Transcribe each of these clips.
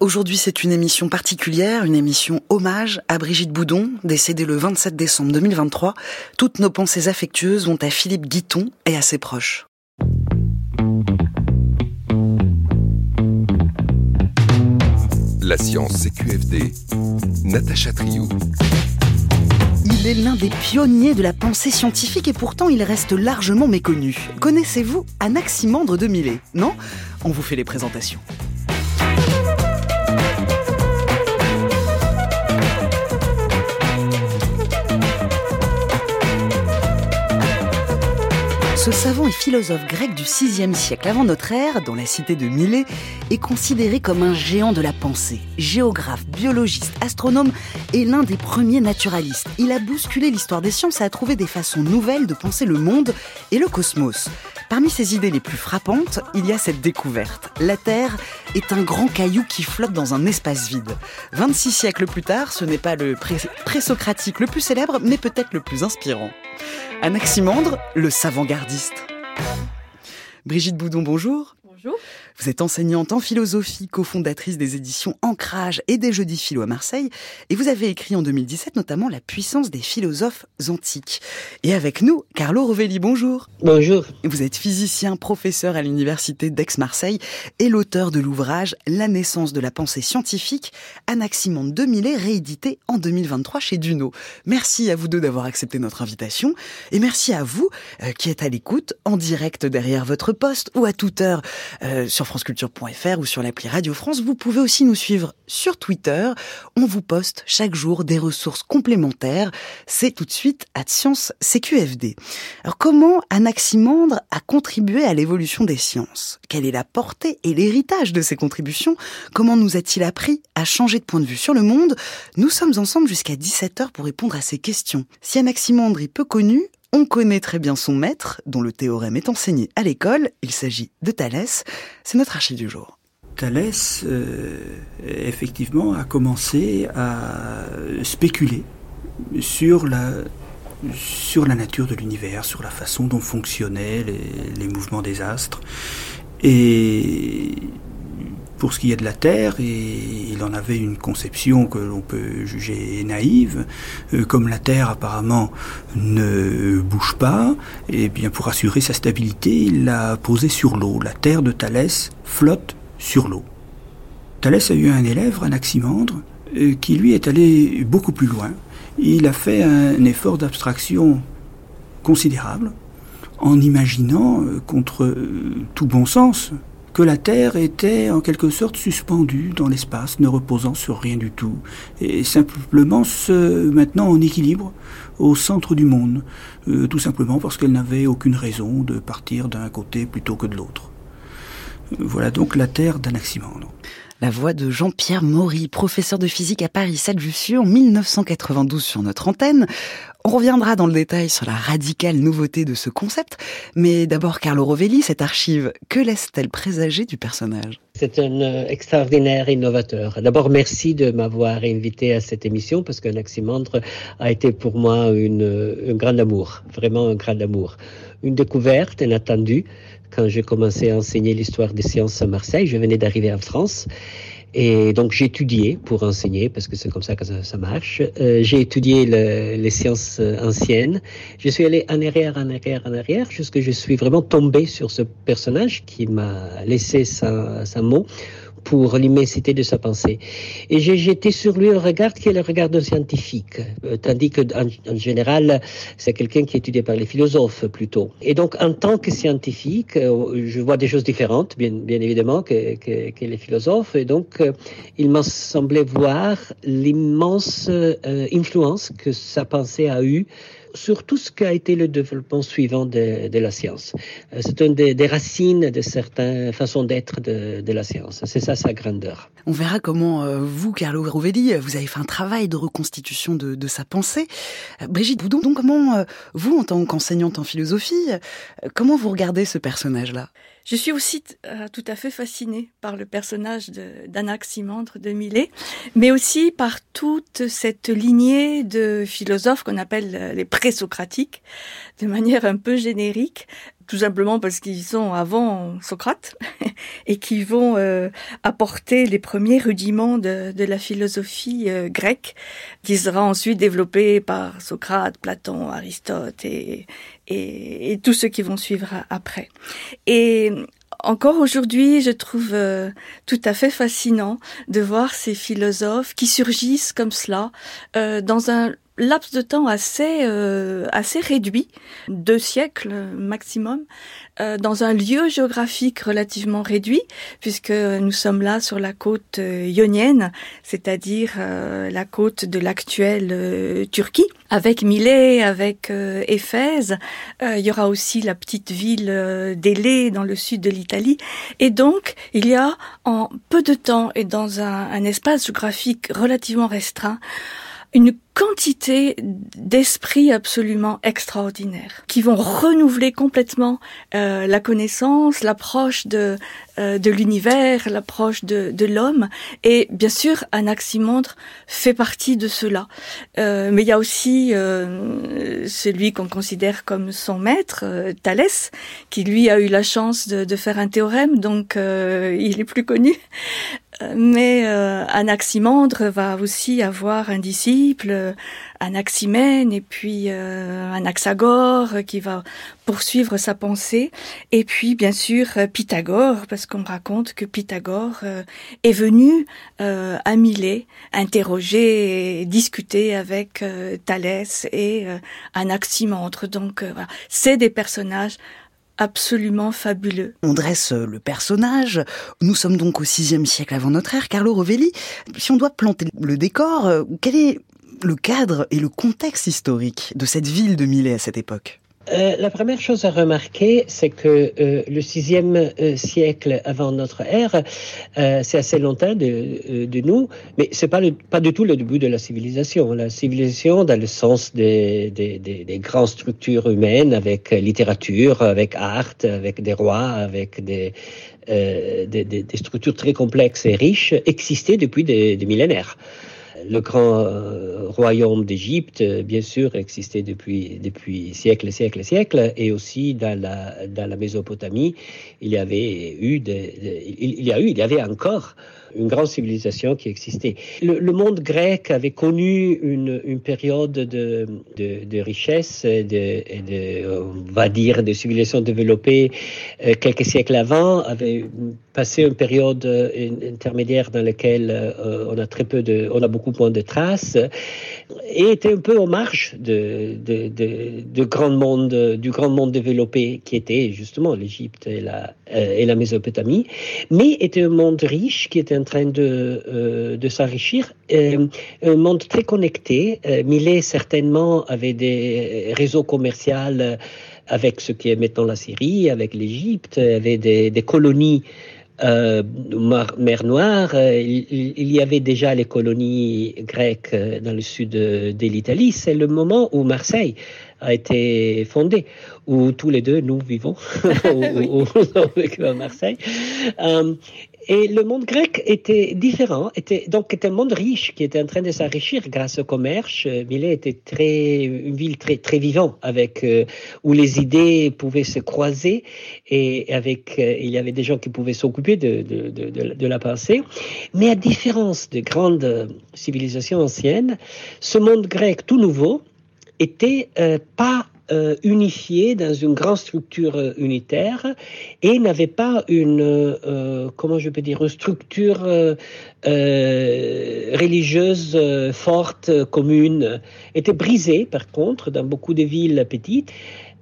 Aujourd'hui, c'est une émission particulière, une émission hommage à Brigitte Boudon, décédée le 27 décembre 2023. Toutes nos pensées affectueuses vont à Philippe Guiton et à ses proches. La science CQFD, Natacha Triou. Il est l'un des pionniers de la pensée scientifique et pourtant il reste largement méconnu. Connaissez-vous Anaximandre de Milet Non? On vous fait les présentations. Ce savant et philosophe grec du VIe siècle avant notre ère, dans la cité de Milet, est considéré comme un géant de la pensée. Géographe, biologiste, astronome et l'un des premiers naturalistes. Il a bousculé l'histoire des sciences et a trouvé des façons nouvelles de penser le monde et le cosmos. Parmi ses idées les plus frappantes, il y a cette découverte. La Terre est un grand caillou qui flotte dans un espace vide. 26 siècles plus tard, ce n'est pas le présocratique le plus célèbre, mais peut-être le plus inspirant. Anaximandre, le savant gardiste. Brigitte Boudon, bonjour. Bonjour. Vous êtes enseignante en philosophie, cofondatrice des éditions Ancrage et des Jeudis Philo à Marseille, et vous avez écrit en 2017 notamment La puissance des philosophes antiques. Et avec nous, Carlo Rovelli, bonjour. Bonjour. Vous êtes physicien, professeur à l'université d'Aix-Marseille et l'auteur de l'ouvrage La naissance de la pensée scientifique, Anaximandre 2000 réédité en 2023 chez Duno. Merci à vous deux d'avoir accepté notre invitation, et merci à vous euh, qui êtes à l'écoute, en direct derrière votre poste ou à toute heure euh, sur franceculture.fr ou sur l'appli Radio France. Vous pouvez aussi nous suivre sur Twitter. On vous poste chaque jour des ressources complémentaires. C'est tout de suite à Science CQFD. Alors comment Anaximandre a contribué à l'évolution des sciences? Quelle est la portée et l'héritage de ses contributions? Comment nous a-t-il appris à changer de point de vue sur le monde? Nous sommes ensemble jusqu'à 17h pour répondre à ces questions. Si Anaximandre est peu connu, on connaît très bien son maître, dont le théorème est enseigné à l'école. Il s'agit de Thalès. C'est notre archive du jour. Thalès, euh, effectivement, a commencé à spéculer sur la, sur la nature de l'univers, sur la façon dont fonctionnaient les, les mouvements des astres. Et pour ce qui est de la Terre, et il en avait une conception que l'on peut juger naïve, euh, comme la Terre apparemment ne bouge pas, et bien pour assurer sa stabilité, il l'a posée sur l'eau. La Terre de Thalès flotte sur l'eau. Thalès a eu un élève, Anaximandre, euh, qui lui est allé beaucoup plus loin. Il a fait un effort d'abstraction considérable en imaginant, euh, contre tout bon sens, que la Terre était en quelque sorte suspendue dans l'espace, ne reposant sur rien du tout, et simplement se maintenant en équilibre au centre du monde, euh, tout simplement parce qu'elle n'avait aucune raison de partir d'un côté plutôt que de l'autre. Voilà donc la Terre d'Anaximandre. La voix de Jean-Pierre Maury, professeur de physique à Paris 7 Jussieu en 1992 sur notre antenne. On reviendra dans le détail sur la radicale nouveauté de ce concept, mais d'abord Carlo Rovelli, cette archive, que laisse-t-elle présager du personnage? C'est un euh, extraordinaire innovateur. D'abord, merci de m'avoir invité à cette émission parce qu'Anaximandre a été pour moi une, un grand amour, vraiment un grand amour. Une découverte inattendue quand j'ai commencé à enseigner l'histoire des sciences à Marseille. Je venais d'arriver en France. Et donc j'ai étudié pour enseigner, parce que c'est comme ça que ça, marche. Euh, j'ai étudié le, les sciences euh, anciennes. Je suis allé en arrière, en arrière, en arrière, jusqu'à je suis vraiment tombé sur ce personnage qui m'a laissé sa, sa mot pour l'immensité de sa pensée. Et j'ai jeté sur lui un regard qui est le regard d'un scientifique, euh, tandis que en, général, c'est quelqu'un qui est étudié par les philosophes plutôt. Et donc, en tant que scientifique, euh, je vois des choses différentes, bien, évidemment, que, que, que les philosophes. Et donc, euh, il m'a semblé voir l'immense influence que sa pensée a eue sur tout ce qu'a été le développement suivant de, la science. Euh, C'est une des, racines de certaines façons d'être de, la science. C'est ça sa grandeur. On verra comment euh, vous, Carlo Rovelli, vous avez fait un travail de reconstitution de, sa pensée. Euh, Brigitte donc comment vous, en tant qu'enseignante en philosophie, comment vous regardez ce personnage-là? Je suis aussi euh, tout à fait fascinée par le personnage d'Anaximandre de, de Milet, mais aussi par toute cette lignée de philosophes qu'on appelle les présocratiques, de manière un peu générique, tout simplement parce qu'ils sont avant Socrate et qui vont euh, apporter les premiers rudiments de, de la philosophie euh, grecque qui sera ensuite développée par Socrate, Platon, Aristote et, et, et tous ceux qui vont suivre après. Et encore aujourd'hui, je trouve euh, tout à fait fascinant de voir ces philosophes qui surgissent comme cela euh, dans un laps de temps assez euh, assez réduit, deux siècles maximum, euh, dans un lieu géographique relativement réduit, puisque nous sommes là sur la côte euh, ionienne, c'est-à-dire la côte de l'actuelle Turquie, avec Milet, avec Éphèse. il y aura aussi la petite ville d'Élé dans le sud de l'Italie, et donc il y a en peu de temps et dans un, un espace géographique relativement restreint une quantité d'esprits absolument extraordinaires qui vont renouveler complètement euh, la connaissance, l'approche de euh, l'univers, l'approche de, l'homme. Et bien sûr, Anaximandre fait partie de cela. Euh, mais il y a aussi euh, celui qu'on considère comme son maître, Thalès, qui lui a eu la chance de, de faire un théorème, donc il est plus connu. Mais Anaximandre va aussi avoir un disciple, Anaximène et puis euh, Anaxagore qui va poursuivre sa pensée. Et puis bien sûr Pythagore parce qu'on raconte que Pythagore euh, est venu euh, à Milet interroger et discuter avec euh, Thalès et euh, Anaximandre. Donc voilà. C'est des personnages absolument fabuleux. On dresse le personnage. Nous sommes donc au VIe siècle avant notre ère. Carlo Rovelli, si on doit planter le décor, quel est le cadre et le contexte historique de cette ville de Milet à cette époque? Euh, la première chose à remarquer, c'est que euh, le sixième euh, siècle avant notre ère, euh, c'est assez longtemps de, de nous, mais c'est pas pas du tout le début de la civilisation. La civilisation, dans le sens des, des, des, des grandes structures humaines, avec littérature, avec art, avec des rois, avec des, des, structures très complexes et riches, existait depuis des millénaires le grand euh, royaume d'Égypte, euh, bien sûr, existait depuis, depuis siècles et siècles et siècles, et aussi dans la, dans la Mésopotamie, il y avait eu, il, y a eu, il y avait encore une grande civilisation qui existait. Le, monde grec avait connu une, période de, richesse de, on va dire, de civilisation développée euh, quelques siècles avant, avait passé une période intermédiaire dans laquelle euh, on a très peu de, on a beaucoup moins de traces, et était un peu en marge du grand monde développé qui était justement l'Égypte et la, euh, et la Mésopotamie, mais était un monde riche qui était en train de, euh, de s'enrichir, euh, un monde très connecté. Euh, Millet certainement avait des réseaux commerciaux avec ce qui est maintenant la Syrie, avec l'Égypte, avait des, colonies euh, mer Noire, il, y avait déjà les colonies grecques dans le sud de l'Italie. C'est le moment où Marseille a été fondée, où tous les deux nous vivons, où, où, à Marseille. Euh, et le monde grec était différent, était donc était un monde riche qui était en train de s'enrichir grâce au commerce. Milet était très une ville très très vivante avec euh, où les idées pouvaient se croiser et avec euh, il y avait des gens qui pouvaient s'occuper de, de, de, de, de la pensée. Mais à différence de grandes civilisations anciennes, ce monde grec tout nouveau était euh, pas euh, unifié dans une grande structure euh, unitaire et n'avait pas une, euh, comment je peux dire, une structure euh, religieuse forte, commune. Était brisé, par contre, dans beaucoup de villes petites.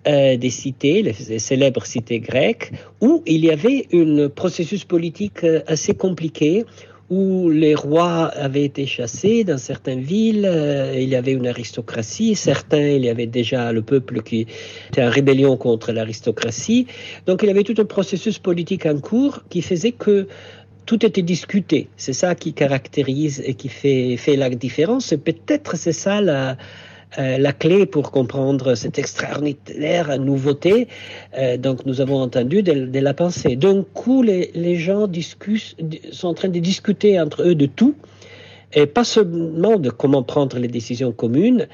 Euh, des cités, les, les célèbres cités grecques, où il y avait un processus politique assez compliqué, où les rois avaient été chassés dans certaines villes, euh, il y avait une aristocratie, certains, il y avait déjà le peuple qui était en rébellion contre l'aristocratie. Donc il y avait tout un processus politique en cours qui faisait que tout était discuté. C'est ça qui caractérise et qui fait, fait la différence. Peut-être c'est ça la, euh, la clé pour comprendre cette extraordinaire nouveauté. Euh, donc, nous avons entendu de, la pensée. D'un coup, les, gens sont en train de discuter entre eux de tout. et pas seulement de comment prendre les décisions communes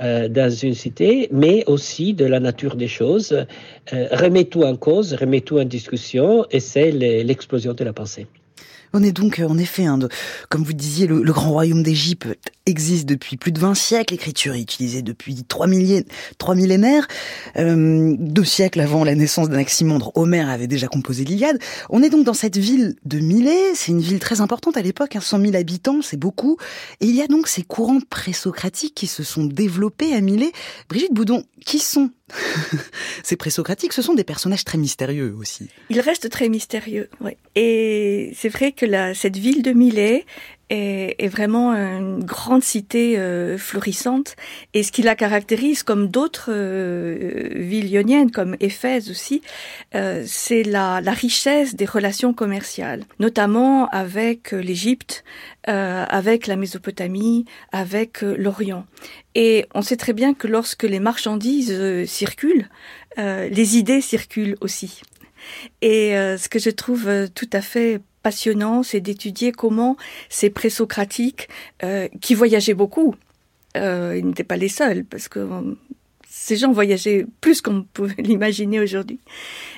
euh, dans une cité, mais aussi de la nature des choses. Remet tout en cause, remet tout en discussion, et c'est l'explosion de la pensée. On est donc, euh, en effet, hein, comme vous disiez, le, grand royaume d'Égypte existe depuis plus de 20 siècles, l'écriture est utilisée depuis trois, millénaires, euh, deux siècles avant la naissance d'Anaximandre, Homère avait déjà composé l'Iliade. On est donc dans cette ville de Milet, c'est une ville très importante à l'époque, 100 hein, 000 habitants, c'est beaucoup, et il y a donc ces courants présocratiques qui se sont développés à Milet. Brigitte Boudon, qui sont ces présocratiques Ce sont des personnages très mystérieux aussi. Ils restent très mystérieux, oui. Et c'est vrai que la, cette ville de Milet, est, vraiment une grande cité euh, florissante. Et ce qui la caractérise, comme d'autres euh, villes ioniennes, comme Éphèse aussi, euh, c'est la, la, richesse des relations commerciales, notamment avec l'Égypte, avec la Mésopotamie, avec l'Orient. Et on sait très bien que lorsque les marchandises circulent, les idées circulent aussi. Et ce que je trouve tout à fait passionnant, c'est d'étudier comment ces présocratiques, euh, qui voyageaient beaucoup, euh, ils n'étaient pas les seuls, parce que euh, ces gens voyageaient plus qu'on peut l'imaginer aujourd'hui,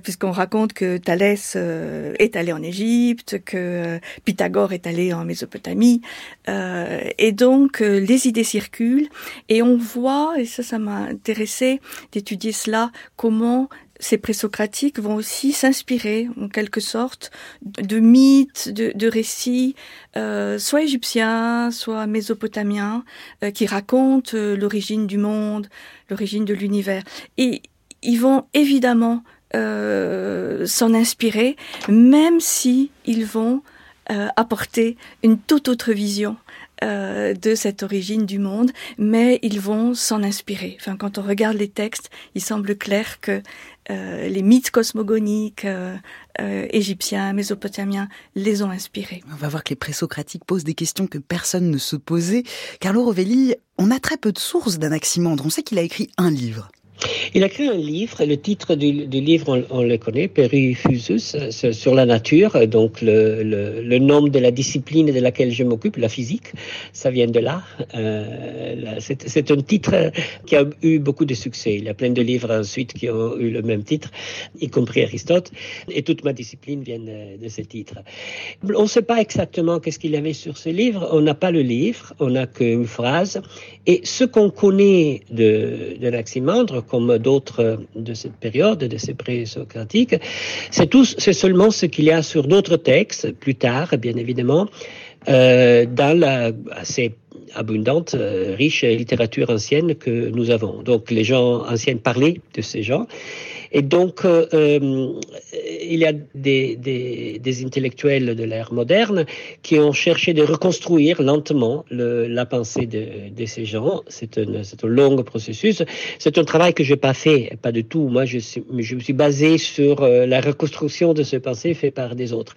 puisqu'on raconte que Thalès euh, est allé en Égypte, que Pythagore est allé en Mésopotamie, et donc les idées circulent, et on voit, et ça, ça m'a intéressé d'étudier cela, comment ces présocratiques vont aussi s'inspirer, en quelque sorte, de mythes, de, récits, euh, soit égyptiens, soit mésopotamiens, euh, qui racontent euh, l'origine du monde, l'origine de l'univers. Et ils vont évidemment s'en inspirer, même si ils vont apporter une toute autre vision euh, de cette origine du monde, mais ils vont s'en inspirer. Enfin, quand on regarde les textes, il semble clair que euh, les mythes cosmogoniques euh, égyptiens, mésopotamiens les ont inspirés. On va voir que les présocratiques posent des questions que personne ne se posait. Carlo Rovelli, on a très peu de sources d'Anaximandre. On sait qu'il a écrit un livre. Il a écrit un livre, le titre du, livre, on, le connaît, Perifusus, sur la nature, donc le, nom de la discipline de laquelle je m'occupe, la physique, ça vient de là. Euh, c'est un titre qui a eu beaucoup de succès. Il y a plein de livres ensuite qui ont eu le même titre, y compris Aristote, et toute ma discipline vient de, ce titre. On ne sait pas exactement qu'est-ce qu'il y avait sur ce livre, on n'a pas le livre, on n'a qu'une phrase, et ce qu'on connaît de, de comme d'autres de cette période, de ces présocratiques, c'est c'est seulement ce qu'il y a sur d'autres textes, plus tard, bien évidemment, euh, dans la assez abondante, euh, riche littérature ancienne que nous avons. Donc les gens anciens parlaient de ces gens. Et donc, euh, euh, il y a des, des, des intellectuels de l'ère moderne qui ont cherché de reconstruire lentement le, la pensée de, de ces gens. C'est un, un long processus. C'est un travail que je n'ai pas fait, pas du tout. Moi, je, je me suis basé sur euh, la reconstruction de ce pensée fait par des autres.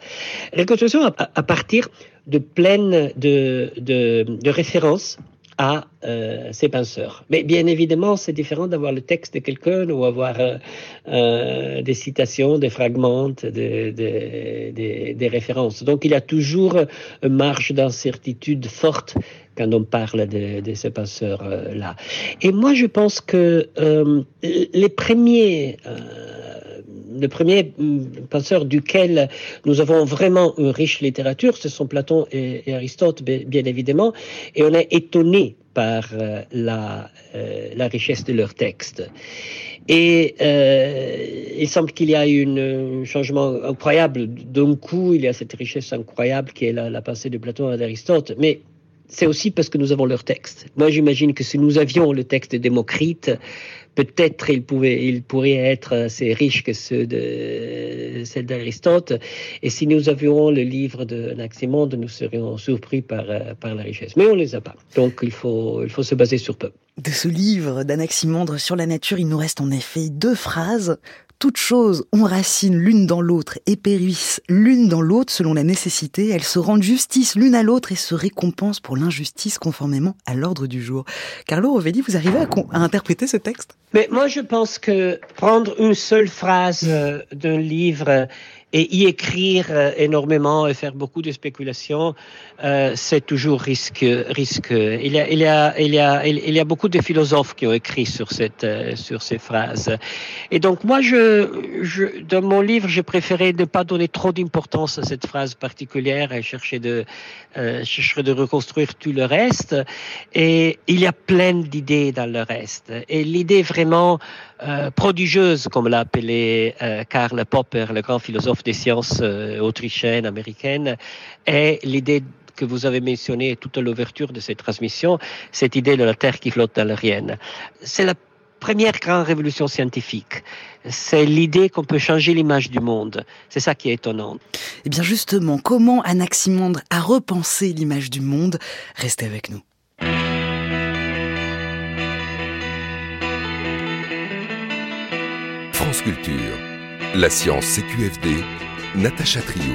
Reconstruction à, à partir de pleine de, de, de références à euh, ces penseurs. Mais bien évidemment, c'est différent d'avoir le texte de quelqu'un ou avoir euh, euh, des citations, des fragments, des, des, références. Donc il y a toujours une marge d'incertitude forte quand on parle de, ces penseurs-là. Et moi, je pense que les premiers le premier penseur duquel nous avons vraiment une riche littérature, ce sont Platon et, Aristote, bien évidemment, et on est étonné par euh, la, euh, la richesse de leurs textes. Et euh, il semble qu'il y a eu un changement incroyable. D'un coup, il y a cette richesse incroyable qui est la, la pensée de Platon et d'Aristote. Mais c'est aussi parce que nous avons leurs textes. Moi, j'imagine que si nous avions le texte de Démocrite, peut-être il, pouvait, il pourrait être assez riche que ceux de celle d'Aristote. Et si nous avions le livre de Naximonde, nous serions surpris par, par la richesse. Mais on ne les a pas. Donc il faut, il faut se baser sur peu. De ce livre d'Anaximandre sur la nature, il nous reste en effet deux phrases toutes choses ont racine l'une dans l'autre et périssent l'une dans l'autre selon la nécessité, elles se rendent justice l'une à l'autre et se récompensent pour l'injustice conformément à l'ordre du jour. Carlo Rovelli, vous arrivez à, à, interpréter ce texte? Mais moi, je pense que prendre une seule phrase euh, d'un livre et y écrire euh, énormément et faire beaucoup de spéculations, euh, c'est toujours risque, risque. Il y a, il y a, il y a, il y a beaucoup de philosophes qui ont écrit sur cette, euh, sur ces phrases. Et donc moi, je, je, dans mon livre, j'ai préféré ne pas donner trop d'importance à cette phrase particulière et chercher de, euh, chercher de reconstruire tout le reste. Et il y a plein d'idées dans le reste. Et l'idée vraiment euh, prodigieuse, comme l'a appelé euh, Karl Popper, le grand philosophe des sciences euh, autrichiennes, américaines, est l'idée que vous avez mentionnée tout à l'ouverture de cette transmission, cette idée de la Terre qui flotte dans l'aérienne. C'est la première grande révolution scientifique. C'est l'idée qu'on peut changer l'image du monde. C'est ça qui est étonnant. Eh bien justement, comment Anaximandre a repensé l'image du monde? Restez avec nous. France Culture. La science CQFD. Natacha Trio.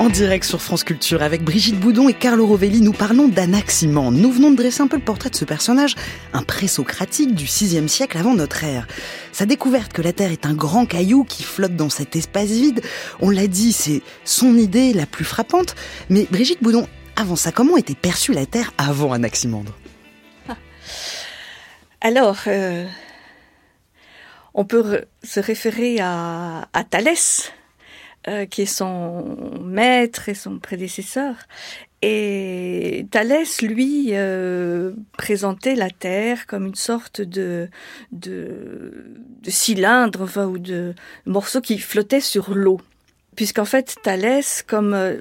En direct sur France Culture avec Brigitte Boudon et Carlo Rovelli, nous parlons d'Anaximandre. Nous venons de dresser un peu le portrait de ce personnage, un présocratique du 6e siècle avant notre ère. Sa découverte que la Terre est un grand caillou qui flotte dans cet espace vide, on l'a dit, c'est son idée la plus frappante. Mais Brigitte Boudon, avant ça, comment était perçue la Terre avant Anaximandre Alors, euh, on peut se référer à, à Thalès, euh, qui est son maître et son prédécesseur. Et Thalès, lui, euh, présentait la Terre comme une sorte de, de, cylindre ou de morceau qui flottait sur l'eau. Puisqu'en fait, Thalès, comme euh,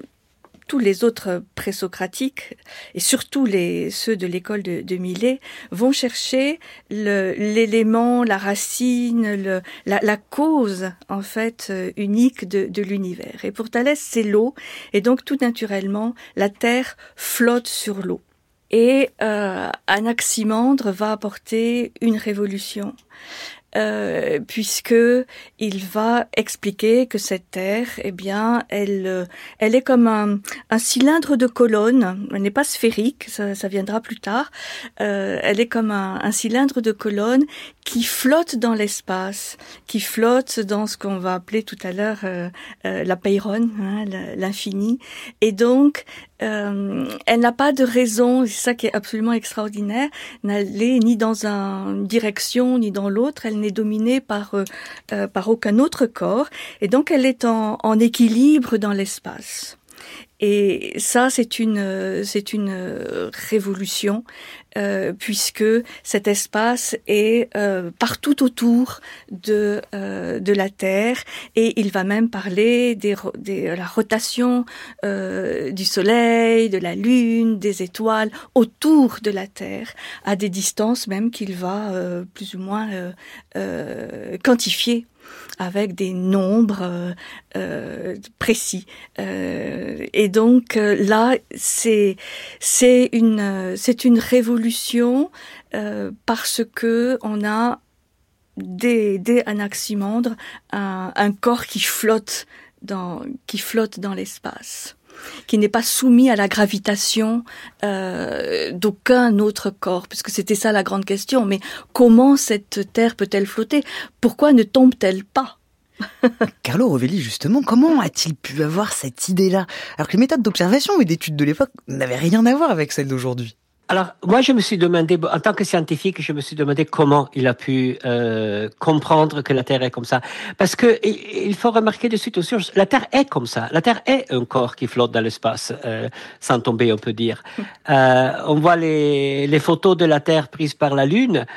tous les autres présocratiques, et surtout les, ceux de l'école de, de Milet, vont chercher l'élément, la racine, la, cause, en fait, euh, unique de, de l'univers. Et pour Thalès, c'est l'eau, et donc tout naturellement, la Terre flotte sur l'eau. Et euh, Anaximandre va apporter une révolution euh, puisque il va expliquer que cette Terre, eh bien, elle, euh, elle est comme un, un cylindre de colonne. Elle n'est pas sphérique, ça, ça, viendra plus tard. Euh, elle est comme un, un, cylindre de colonne qui flotte dans l'espace, qui flotte dans ce qu'on va appeler tout à l'heure euh, euh, la peyronne, hein, l'infini. Et donc, euh, elle n'a pas de raison, c'est ça qui est absolument extraordinaire, n'aller ni dans une direction ni dans l'autre. Elle n'est dominée par euh, euh, par aucun autre corps, et donc elle est en, en équilibre dans l'espace. Et ça, c'est une, c'est une révolution euh, puisque cet espace est euh, partout autour de euh, de la Terre. Et il va même parler des, la rotation du Soleil, de la Lune, des étoiles autour de la Terre à des distances même qu'il va plus ou moins quantifier avec des nombres euh, euh, précis. Euh, et donc euh, là, c'est c'est une c'est une révolution parce que on a dès, dès Anaximandre un, un corps qui flotte dans qui flotte dans l'espace qui n'est pas soumis à la gravitation euh, d'aucun autre corps, puisque c'était ça la grande question. Mais comment cette Terre peut-elle flotter? Pourquoi ne tombe-t-elle pas? Carlo Rovelli, justement, comment a-t-il pu avoir cette idée-là? Alors que les méthodes d'observation et d'études de l'époque n'avaient rien à voir avec celles d'aujourd'hui. Alors, moi, je me suis demandé, en tant que scientifique, je me suis demandé comment il a pu euh, comprendre que la Terre est comme ça. Parce que il faut remarquer de suite aussi, la Terre est comme ça. La Terre est un corps qui flotte dans l'espace, euh, sans tomber, on peut dire. Euh, on voit les, les photos de la Terre prises par la Lune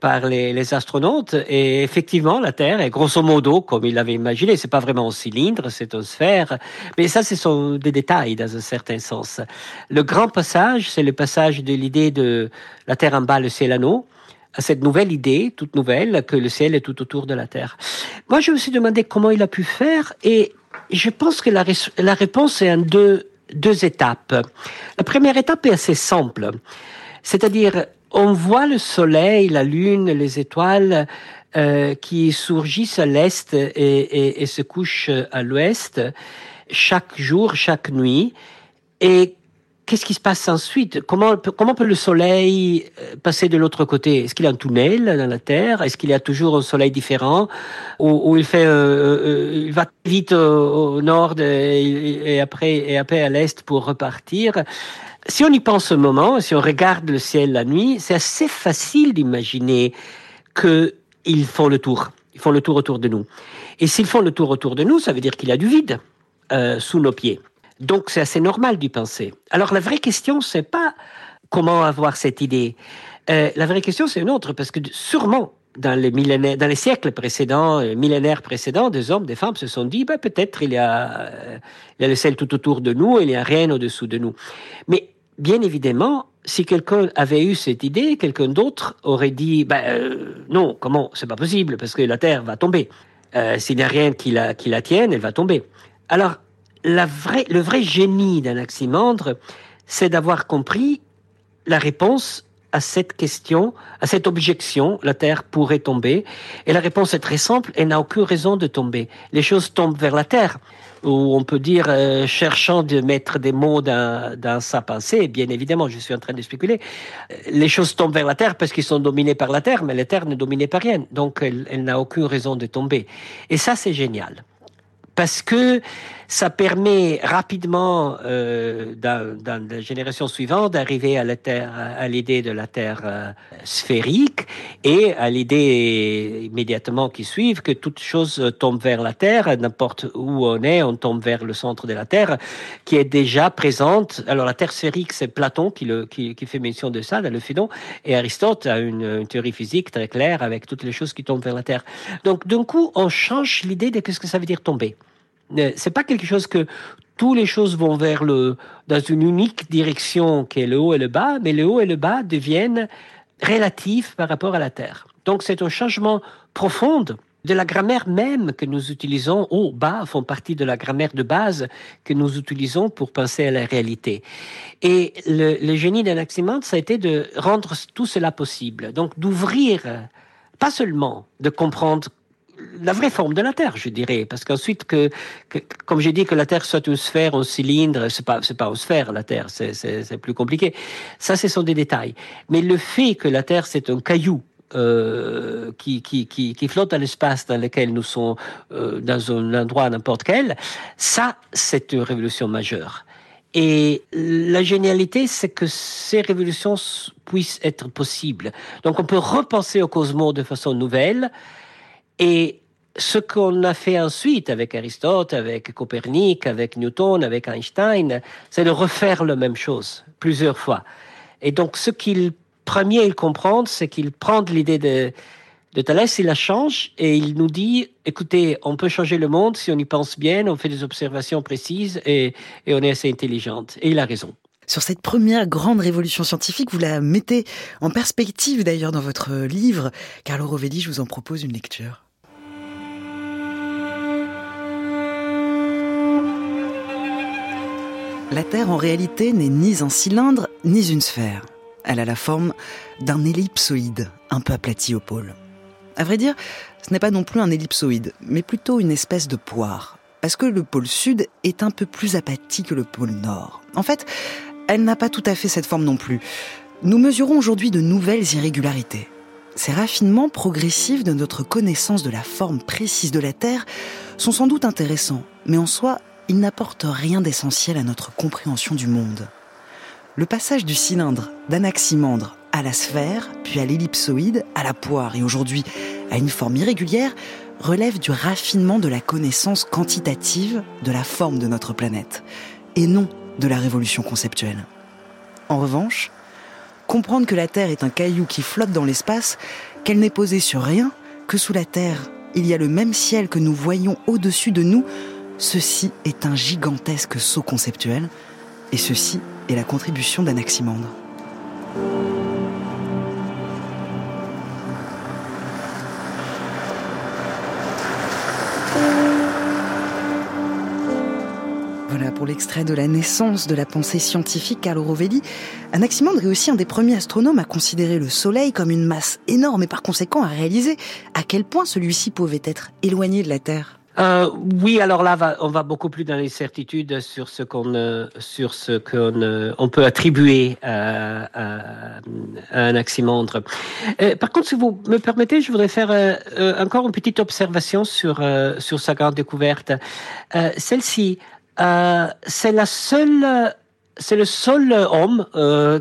par les, astronautes. Et effectivement, la Terre est grosso modo comme il l'avait imaginé. C'est pas vraiment un cylindre, c'est une sphère. Mais ça, ce sont des détails dans un certain sens. Le grand passage, c'est le passage de l'idée de la Terre en bas, le ciel en haut à cette nouvelle idée, toute nouvelle, que le ciel est tout autour de la Terre. Moi, je me suis demandé comment il a pu faire et je pense que la, la réponse est en deux, deux étapes. La première étape est assez simple. C'est-à-dire, on voit le soleil, la lune, les étoiles euh, qui surgissent à l'est et, et, et, se couchent à l'ouest chaque jour, chaque nuit. Et qu'est-ce qui se passe ensuite? Comment, comment peut le Soleil euh, passer de l'autre côté? Est-ce qu'il y a un tunnel dans la Terre? Est-ce qu'il y a toujours un Soleil différent? Ou, il fait, euh, il va vite au, nord et, après et après à l'est pour repartir? Si on y pense un moment, si on regarde le ciel la nuit, c'est assez facile d'imaginer qu'ils font le tour. Ils font le tour autour de nous. Et s'ils font le tour autour de nous, ça veut dire qu'il y a du vide euh, sous nos pieds. Donc c'est assez normal d'y penser. Alors la vraie question, c'est pas comment avoir cette idée. Euh, la vraie question, c'est une autre, parce que sûrement dans les millénaires, dans les siècles précédents, les euh, millénaires précédents, des hommes, des femmes se sont dit, ben, peut-être il y a, il y a le ciel tout autour de nous, il n'y a rien au-dessous de nous. Mais bien évidemment, si quelqu'un avait eu cette idée, quelqu'un d'autre aurait dit, ben non, comment, c'est pas possible, parce que la Terre va tomber. S'il n'y a rien qui la, qui la tienne, elle va tomber. Alors, la vraie, le vrai génie d'Anaximandre, c'est d'avoir compris la réponse à cette question, à cette objection, la Terre pourrait tomber. Et la réponse est très simple, elle n'a aucune raison de tomber. Les choses tombent vers la Terre, ou on peut dire, euh, cherchant de mettre des mots dans, sa pensée, bien évidemment, je suis en train de spéculer, les choses tombent vers la Terre parce qu'ils sont dominés par la Terre, mais la Terre ne dominait pas rien, donc elle n'a aucune raison de tomber. Et ça, c'est génial parce que ça permet rapidement, euh, dans, dans, la génération suivante, d'arriver à à l'idée de la Terre euh, sphérique et à l'idée immédiatement qui suit que toute chose tombe vers la Terre, n'importe où on est, on tombe vers le centre de la Terre, qui est déjà présente. Alors la Terre sphérique, c'est Platon qui, le, qui, qui, fait mention de ça dans le Phédon, et Aristote a une, une, théorie physique très claire avec toutes les choses qui tombent vers la Terre. Donc d'un coup, on change l'idée de ce que ça veut dire tomber. C'est pas quelque chose que toutes les choses vont vers le dans une unique direction qui est le haut et le bas, mais le haut et le bas deviennent relatifs par rapport à la Terre. Donc c'est un changement profond de la grammaire même que nous utilisons haut, bas font partie de la grammaire de base que nous utilisons pour penser à la réalité. Et le, le génie d'Anaximandre, ça a été de rendre tout cela possible. Donc d'ouvrir, pas seulement de comprendre la vraie forme de la Terre, je dirais, parce qu'ensuite que, comme j'ai dit que la Terre soit une sphère, un cylindre, c'est pas c'est pas une sphère la Terre, c'est c'est plus compliqué. Ça, ce sont des détails. Mais le fait que la Terre c'est un caillou euh, qui, qui, qui, qui, flotte dans l'espace dans lequel nous sommes euh, dans un endroit n'importe quel, ça, c'est une révolution majeure. Et la génialité, c'est que ces révolutions puissent être possibles. Donc on peut repenser au cosmos de façon nouvelle, et ce qu'on a fait ensuite avec Aristote, avec Copernic, avec Newton, avec Einstein, c'est de refaire la même chose plusieurs fois. Et donc, ce qu'il premier il comprend, c'est qu'il prend l'idée de, de Thalès, il la change et il nous dit, écoutez, on peut changer le monde si on y pense bien, on fait des observations précises et, et on est assez intelligente. Et il a raison. Sur cette première grande révolution scientifique, vous la mettez en perspective d'ailleurs dans votre livre. Carlo Rovelli, je vous en propose une lecture. La Terre, en réalité, n'est ni un cylindre, ni une sphère. Elle a la forme d'un ellipsoïde, un peu aplati au pôle. À vrai dire, ce n'est pas non plus un ellipsoïde, mais plutôt une espèce de poire. Parce que le pôle sud est un peu plus aplati que le pôle nord. En fait, elle n'a pas tout à fait cette forme non plus. Nous mesurons aujourd'hui de nouvelles irrégularités. Ces raffinements progressifs de notre connaissance de la forme précise de la Terre sont sans doute intéressants, mais en soi, il n'apporte rien d'essentiel à notre compréhension du monde. Le passage du cylindre d'Anaximandre à la sphère, puis à l'ellipsoïde, à la poire et aujourd'hui à une forme irrégulière relève du raffinement de la connaissance quantitative de la forme de notre planète, et non de la révolution conceptuelle. En revanche, comprendre que la Terre est un caillou qui flotte dans l'espace, qu'elle n'est posée sur rien, que sous la Terre, il y a le même ciel que nous voyons au-dessus de nous, Ceci est un gigantesque saut conceptuel, et ceci est la contribution d'Anaximandre. Voilà pour l'extrait de la naissance de la pensée scientifique Carlo Rovelli. Anaximandre est aussi un des premiers astronomes à considérer le Soleil comme une masse énorme et par conséquent à réaliser à quel point celui-ci pouvait être éloigné de la Terre. Euh, oui, alors là, on va beaucoup plus dans l'incertitude sur ce qu'on euh, sur ce qu'on euh, on peut attribuer à, à, à un oxymandre. Euh, par contre, si vous me permettez, je voudrais faire encore une petite observation sur sur sa grande découverte. Celle-ci, c'est la seule, c'est le seul homme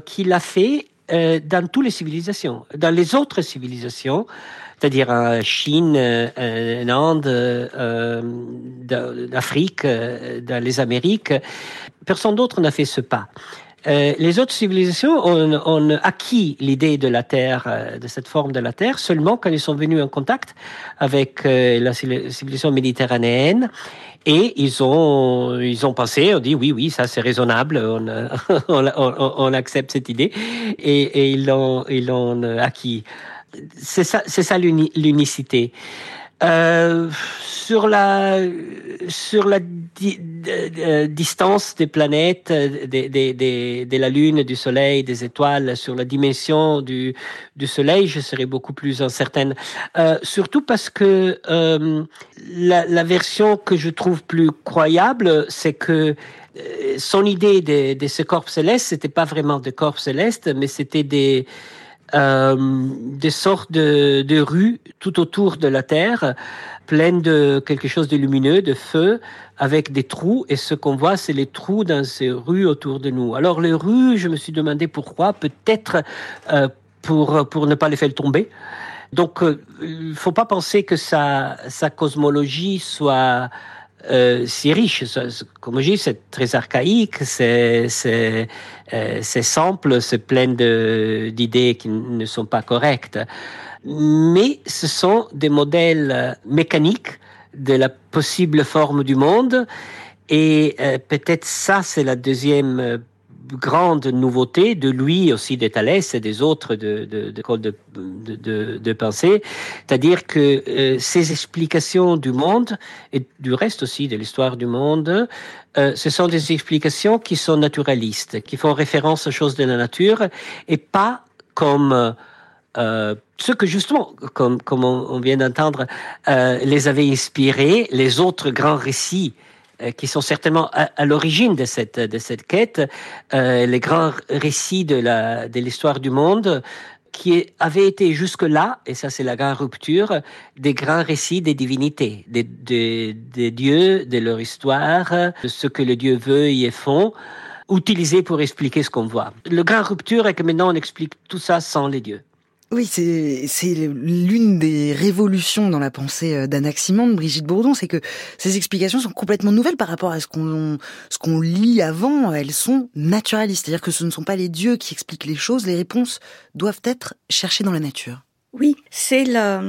qui l'a fait dans toutes les civilisations. Dans les autres civilisations c'est-à-dire en Chine, euh, en Inde, euh, d'Afrique, euh, dans les Amériques. Personne d'autre n'a fait ce pas. les autres civilisations ont, acquis l'idée de la Terre, de cette forme de la Terre, seulement quand ils sont venus en contact avec la civilisation méditerranéenne. Et ils ont, ils ont pensé, on dit oui, oui, ça c'est raisonnable, on, on, on, accepte cette idée, et, et ils l'ont acquis c'est ça, c'est ça l'unicité. Euh, sur la sur la euh, distance des planètes, de la Lune, du Soleil, des étoiles, sur la dimension du du Soleil, je serais beaucoup plus incertaine. Euh, surtout parce que euh, la, la, version que je trouve plus croyable, c'est que euh, son idée de, de ce corps céleste, c'était pas vraiment des corps célestes, mais c'était des euh, des sortes de, de, rues tout autour de la Terre, pleines de quelque chose de lumineux, de feu, avec des trous. Et ce qu'on voit, c'est les trous dans ces rues autour de nous. Alors les rues, je me suis demandé pourquoi. Peut-être euh, pour pour ne pas les faire tomber. Donc, euh, il faut pas penser que sa, sa cosmologie soit euh, si riche. Comme je dis, c'est très archaïque, c'est c'est euh, simple, c'est plein d'idées qui ne sont pas correctes. Mais ce sont des modèles mécaniques de la possible forme du monde. Et euh, peut-être ça, c'est la deuxième grande nouveauté de lui aussi, de Thalès et des autres de, de, de, de, de pensée, c'est-à-dire que euh, ces explications du monde et du reste aussi de l'histoire du monde, euh, ce sont des explications qui sont naturalistes, qui font référence aux choses de la nature et pas comme euh, ce que justement, comme, comme on, vient d'entendre, euh, les avait inspirés les autres grands récits qui sont certainement à, l'origine de cette, de cette quête, euh, les grands récits de la de l'histoire du monde qui avaient été jusque-là, et ça c'est la grande rupture, des grands récits des divinités, des, des, des dieux, de leur histoire, de ce que le Dieu veut et font, utilisés pour expliquer ce qu'on voit. Le grand rupture est que maintenant on explique tout ça sans les dieux. Oui, c'est l'une des révolutions dans la pensée euh, d'Anaximandre, Brigitte Bourdon, c'est que ces explications sont complètement nouvelles par rapport à ce qu'on ce qu'on lit avant. Elles sont naturalistes, c'est-à-dire que ce ne sont pas les dieux qui expliquent les choses. Les réponses doivent être cherchées dans la nature. Oui, c'est la,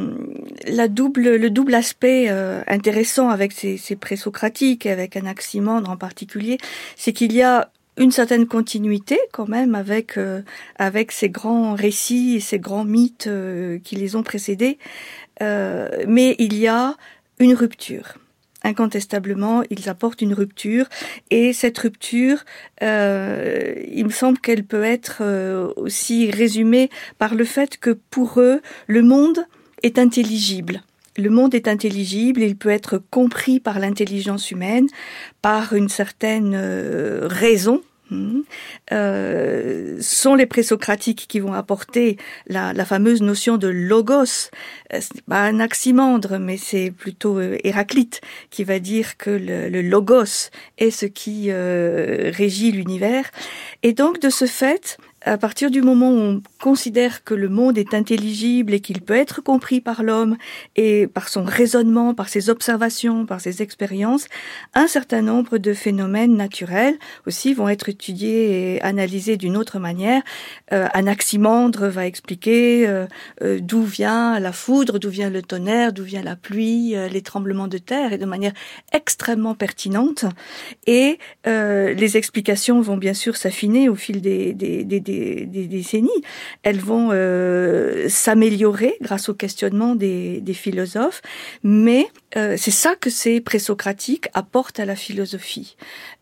la double, le double aspect euh, intéressant avec ces, ces présocratiques, avec Anaximandre en particulier, c'est qu'il y a une certaine continuité quand même avec euh, avec ces grands récits et ces grands mythes euh, qui les ont précédés, euh, mais il y a une rupture. Incontestablement, ils apportent une rupture. Et cette rupture, il me semble qu'elle peut être aussi résumée par le fait que pour eux, le monde est intelligible. Le monde est intelligible, il peut être compris par l'intelligence humaine, par une certaine raison, Hmm. Euh, sont les présocratiques qui vont apporter la, la fameuse notion de logos. Euh, pas un aximandre, mais c'est plutôt euh, Héraclite qui va dire que le, le logos est ce qui régit l'univers. Et donc, de ce fait, à partir du moment où on considère que le monde est intelligible et qu'il peut être compris par l'homme et par son raisonnement, par ses observations, par ses expériences, un certain nombre de phénomènes naturels aussi vont être étudiés et analysés d'une autre manière. Euh, Anaximandre va expliquer euh, euh, d'où vient la foudre, d'où vient le tonnerre, d'où vient la pluie, euh, les tremblements de terre et de manière extrêmement pertinente. Et les explications vont bien sûr s'affiner au fil des, des, des des, décennies, elles vont euh, s'améliorer grâce au questionnement des, philosophes, mais euh, c'est ça que ces présocratiques apportent à la philosophie.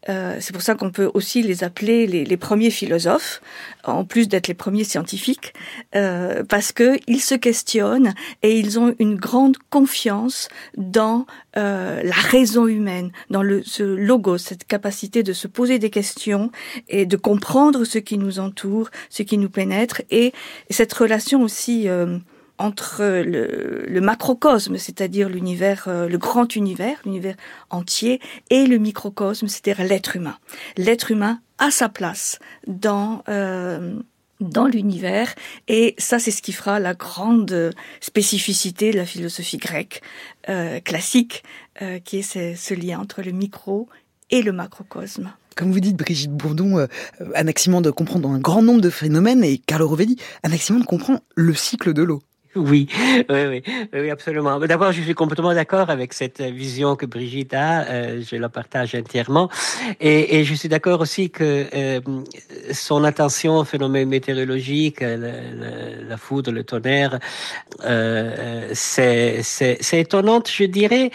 Euh, c'est pour ça qu'on peut aussi les appeler les, premiers philosophes, en plus d'être les premiers scientifiques, euh, parce que ils se questionnent et ils ont une grande confiance dans euh, la raison humaine, dans le ce logo, cette capacité de se poser des questions et de comprendre ce qui nous entoure, ce qui nous pénètre, et, et cette relation aussi euh, entre le, macrocosme, c'est-à-dire l'univers, euh, le grand univers, l'univers entier, et le microcosme, c'est-à-dire l'être humain. L'être humain a sa place dans euh, dans l'univers, et ça, c'est ce qui fera la grande spécificité de la philosophie grecque euh, classique, qui est ce, ce lien entre le micro et le macrocosme. Comme vous dites, Brigitte Bourdon, euh, Anaximandre comprend un grand nombre de phénomènes et Carlo Rovelli, Anaximandre comprend le cycle de l'eau. Oui, oui, oui, oui, absolument. D'abord, je suis complètement d'accord avec cette vision que Brigitte a. Euh, je la partage entièrement. Et, et je suis d'accord aussi que euh, son attention aux phénomènes météorologiques, la, la, la foudre, le tonnerre, euh, c'est étonnante, je dirais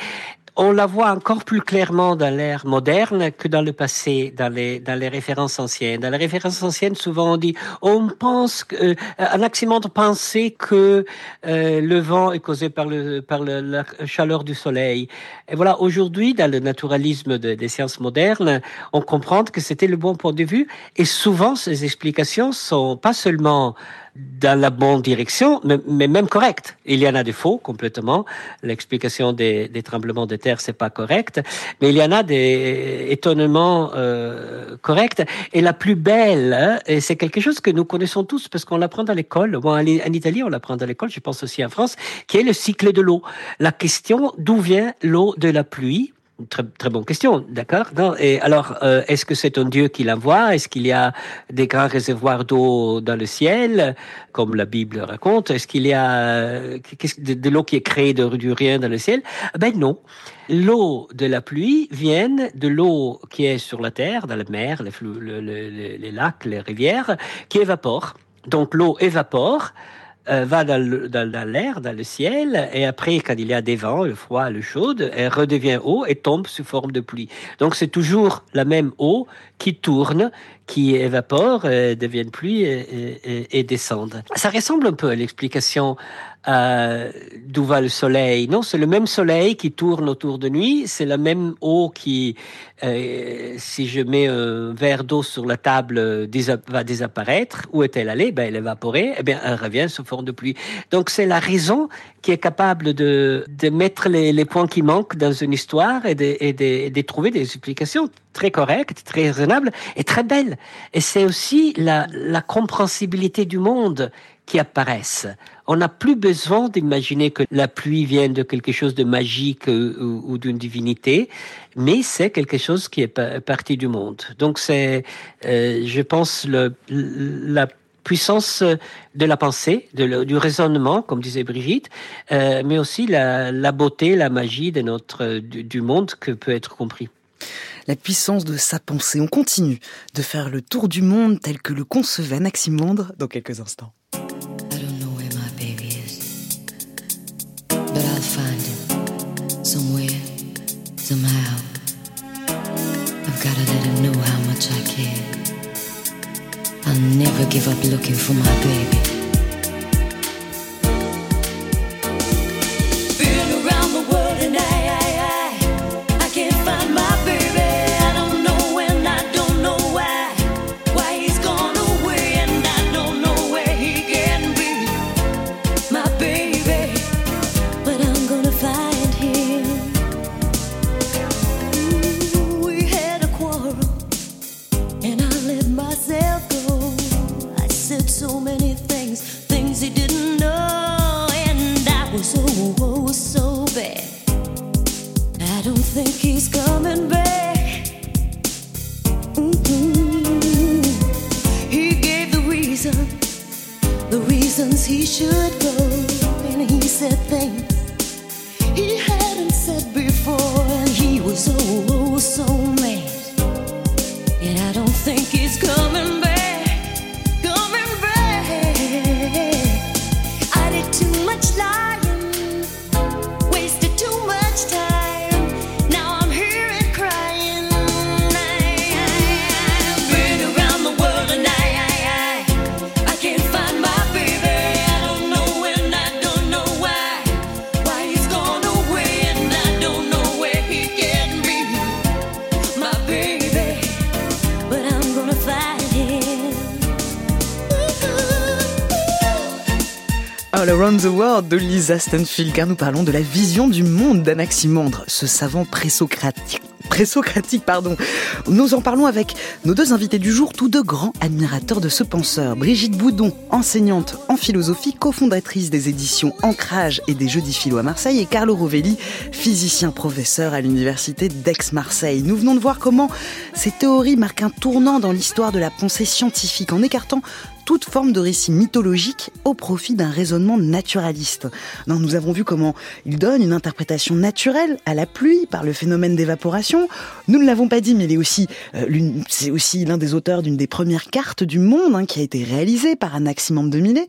on la voit encore plus clairement dans l'ère moderne que dans le passé, dans les, dans les références anciennes. Dans les références anciennes, souvent on dit, on pense que, euh, Anaximandre pensait que euh, le vent est causé par, le, par le, la chaleur du soleil. Et voilà, aujourd'hui, dans le naturalisme de, des sciences modernes, on comprend que c'était le bon point de vue. Et souvent, ces explications sont pas seulement dans la bonne direction, mais, mais, même correct. Il y en a des faux complètement. L'explication des, des, tremblements de terre, c'est pas correct, mais il y en a des étonnements euh, corrects. Et la plus belle, hein, et c'est quelque chose que nous connaissons tous parce qu'on l'apprend dans l'école. Bon, en, Italie, on l'apprend dans l'école. Je pense aussi en France, qui est le cycle de l'eau. La question d'où vient l'eau de la pluie? Très, très bonne question, d'accord. Et alors, euh, est-ce que c'est un Dieu qui l'envoie Est-ce qu'il y a des grands réservoirs d'eau dans le ciel, comme la Bible raconte? Est-ce qu'il y a de, de l'eau qui est créée de, du rien dans le ciel? Ben non. L'eau de la pluie vient de l'eau qui est sur la terre, dans la mer, les, le, le, les lacs, les rivières, qui évapore. Donc l'eau évapore euh, va dans, le, dans, dans l'air, dans le ciel, et après, quand il y a des vents, le froid, le chaud, elle redevient eau et tombe sous forme de pluie. Donc c'est toujours la même eau qui tourne, qui évapore, euh, devient pluie et, et, et, descend. Ça ressemble un peu à l'explication euh, d'où va le soleil. Non, c'est le même soleil qui tourne autour de nuit, c'est la même eau qui, euh, si je mets un verre d'eau sur la table, va désapparaître. Où est-elle allée? Ben, elle est évaporée. Eh bien, elle revient sous forme de pluie. Donc, c'est la raison qui est capable de, de mettre les, les points qui manquent dans une histoire et de, et de, et de trouver des explications très correctes, très raisonnables et très belles. Et c'est aussi la, la compréhensibilité du monde qui apparaissent. On n'a plus besoin d'imaginer que la pluie vient de quelque chose de magique ou, d'une divinité, mais c'est quelque chose qui est partie du monde. Donc c'est, euh, je pense, le, la puissance de la pensée, du raisonnement, comme disait Brigitte, euh, mais aussi la, la, beauté, la magie de notre du monde que peut être compris la puissance de sa pensée. On continue de faire le tour du monde tel que le concevait Anaximandre dans quelques instants. somehow. I've gotta let him know how much I care. I'll never give up looking for my baby. The World de Lisa Stanfield, car nous parlons de la vision du monde d'Anaximandre, ce savant présocratique pardon. Nous en parlons avec nos deux invités du jour, tous deux grands admirateurs de ce penseur. Brigitte Boudon, enseignante en philosophie, cofondatrice des éditions Ancrage et des Jeudis Philo à Marseille, et Carlo Rovelli, physicien professeur à l'université d'Aix-Marseille. Nous venons de voir comment ces théories marquent un tournant dans l'histoire de la pensée scientifique en écartant toute forme de récit mythologique au profit d'un raisonnement naturaliste. Nous avons vu comment il donne une interprétation naturelle à la pluie par le phénomène d'évaporation. Nous ne l'avons pas dit, mais il est aussi, euh, c'est aussi l'un des auteurs d'une des premières cartes du monde hein, qui a été réalisée par Anaximandre de Milet.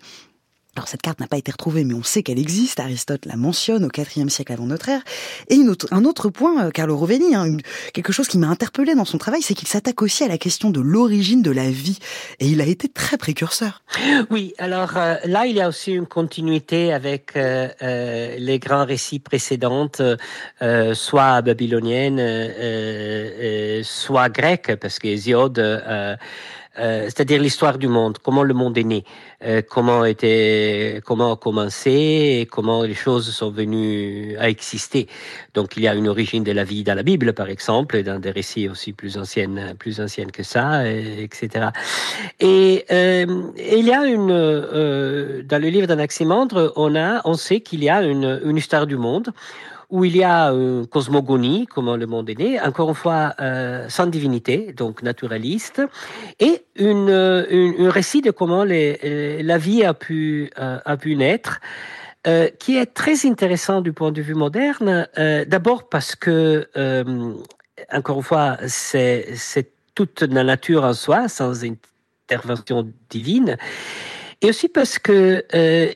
Alors cette carte n'a pas été retrouvée, mais on sait qu'elle existe. Aristote la mentionne au IVe siècle avant notre ère. Et une autre, un autre point, euh, Carlo Rovelli, hein, quelque chose qui m'a interpellé dans son travail, c'est qu'il s'attaque aussi à la question de l'origine de la vie. Et il a été très précurseur. Oui, alors euh, là, il y a aussi une continuité avec euh, les grands récits précédents, soit babyloniennes, soit grecques, parce que Hésiode euh, c'est-à-dire l'histoire du monde, comment le monde est né, euh, comment était, comment a commencé et comment les choses sont venues à exister. Donc il y a une origine de la vie dans la Bible, par exemple, dans des récits aussi plus anciennes, plus anciennes que ça, etc. Et euh, il y a une, dans le livre d'Anaximandre, on a, on sait qu'il y a une, une histoire du monde où il y a une cosmogonie, comment le monde est né, encore une fois euh, sans divinité, donc naturaliste, et une, une, un récit de comment les, euh, la vie a pu, euh, a pu naître. Euh, qui est très intéressant du point de vue moderne, euh, d'abord parce que, euh, encore une fois, c'est toute la nature en soi, sans intervention divine, et aussi parce que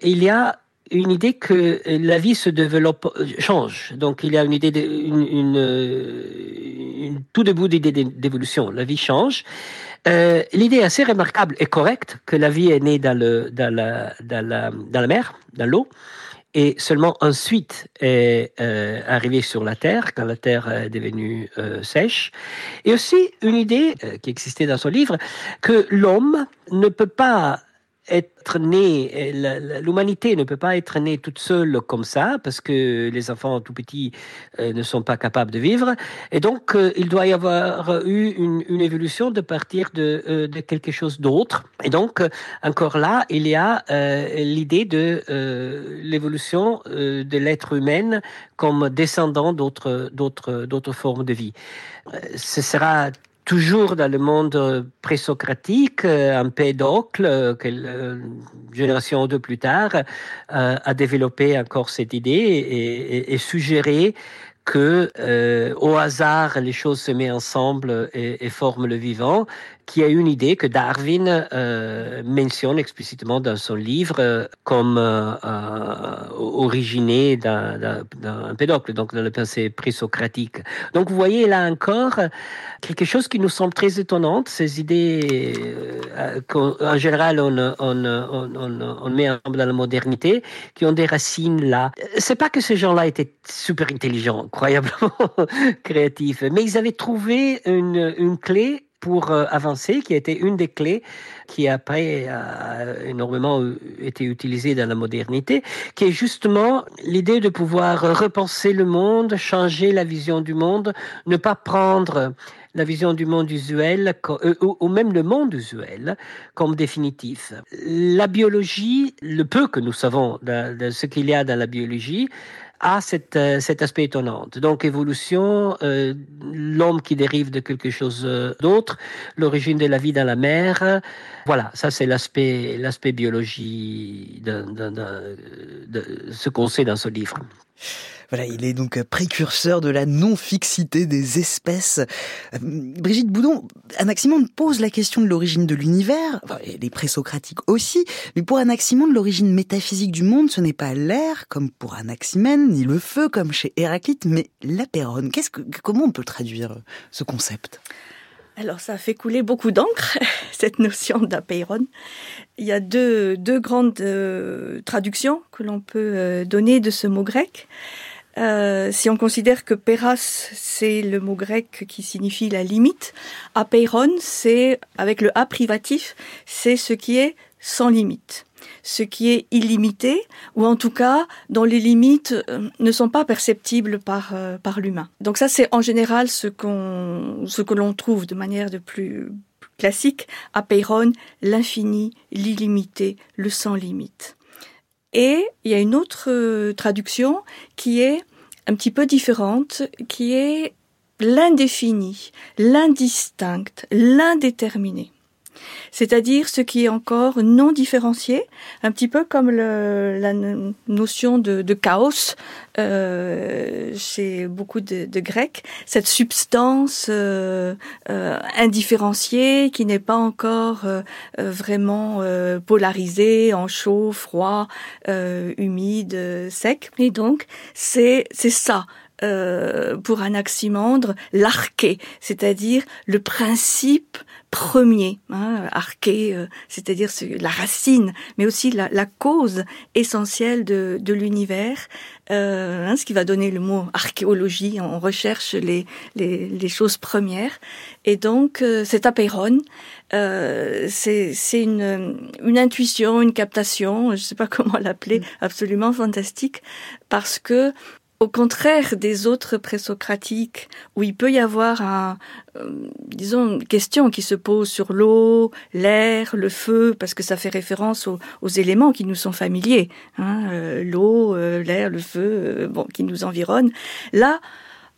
il y a une idée que la vie se développe, change. Donc il y a une idée, de, une, une, une tout debout d'idée d'évolution. La vie change. Euh, L'idée assez remarquable et correcte que la vie est née dans, le, dans, la, dans, la, dans la mer, dans l'eau, et seulement ensuite est euh, arrivée sur la Terre, quand la Terre est devenue euh, sèche. Et aussi une idée euh, qui existait dans son livre, que l'homme ne peut pas être né, l'humanité ne peut pas être née toute seule comme ça, parce que les enfants tout petits euh, ne sont pas capables de vivre. Et donc, euh, il doit y avoir eu une, évolution de partir de, euh, quelque chose d'autre. Et donc, encore là, il y a l'idée de l'évolution de l'être humain comme descendant d'autres formes de vie. Ce sera toujours dans le monde présocratique, euh, Empédocle, euh, une génération ou deux plus tard, euh, a développé encore cette idée et, suggéré que euh, au hasard les choses se mettent ensemble et forment le vivant, qui a une idée que Darwin euh, mentionne explicitement dans son livre euh, comme euh, euh originée d'un pédocle, donc dans la pensée présocratique. Donc vous voyez là encore quelque chose qui nous semble très étonnante, ces idées euh, qu'en général on, on, on, on, on met dans la modernité, qui ont des racines là. C'est pas que ces gens-là étaient super intelligents, incroyablement créatifs, mais ils avaient trouvé une, une clé pour euh, avancer, qui a été une des clés qui après a énormément été utilisée dans la modernité, qui est justement l'idée de pouvoir repenser le monde, changer la vision du monde, ne pas prendre la vision du monde usuel euh, ou même le monde usuel comme définitif. La biologie, le peu que nous savons de, ce qu'il y a dans la biologie, a cet, euh, cet aspect étonnant. Donc évolution, euh, l'homme qui dérive de quelque chose euh, d'autre, l'origine de la vie dans la mer. Voilà, ça c'est l'aspect l'aspect biologie de ce qu'on sait dans ce livre. Voilà, il est donc précurseur de la non-fixité des espèces. Euh, Brigitte Boudon, Anaximandre pose la question de l'origine de l'univers, enfin, les présocratiques aussi, mais pour Anaximandre, l'origine métaphysique du monde, ce n'est pas l'air, comme pour Anaximène, ni le feu, comme chez Héraclite, mais. Qu'est-ce que, comment on peut traduire ce concept? Alors ça a fait couler beaucoup d'encre, cette notion d'apeiron. Il y a deux, deux grandes euh, traductions que l'on peut euh, donner de ce mot grec. Euh, si on considère que péras, c'est le mot grec qui signifie la limite, apeiron, c'est, avec le a privatif, c'est ce qui est sans limite. Ce qui est illimité, ou en tout cas dont les limites euh, ne sont pas perceptibles par, euh, par l'humain. Donc ça, c'est en général ce, qu'on, ce que l'on trouve de manière de plus classique à Peyron, l'infini, l'illimité, le sans limite. Et il y a une autre euh, traduction qui est un petit peu différente, qui est l'indéfini, l'indistinct, l'indéterminé c'est-à-dire ce qui est encore non différencié, un petit peu comme le, la notion de, de chaos euh, chez beaucoup de, de, Grecs, cette substance euh, euh, indifférenciée qui n'est pas encore euh, euh, vraiment euh, polarisée en chaud, froid, humide, sec. Et donc c'est ça euh, pour Anaximandre l'arché, c'est-à-dire le principe premier, hein, arché, euh, c'est-à-dire la racine, mais aussi la, la cause essentielle de, de l'univers, euh, hein, ce qui va donner le mot archéologie. On recherche les, les, les choses premières, et donc euh, c'est apéron. Euh, c'est une, une intuition, une captation, je ne sais pas comment l'appeler, absolument fantastique, parce que au contraire des autres présocratiques, où il peut y avoir un, euh, disons, une question qui se pose sur l'eau, l'air, le feu, parce que ça fait référence aux, éléments qui nous sont familiers, hein, euh, l'eau, euh, l'air, le feu, bon, qui nous environnent. Là,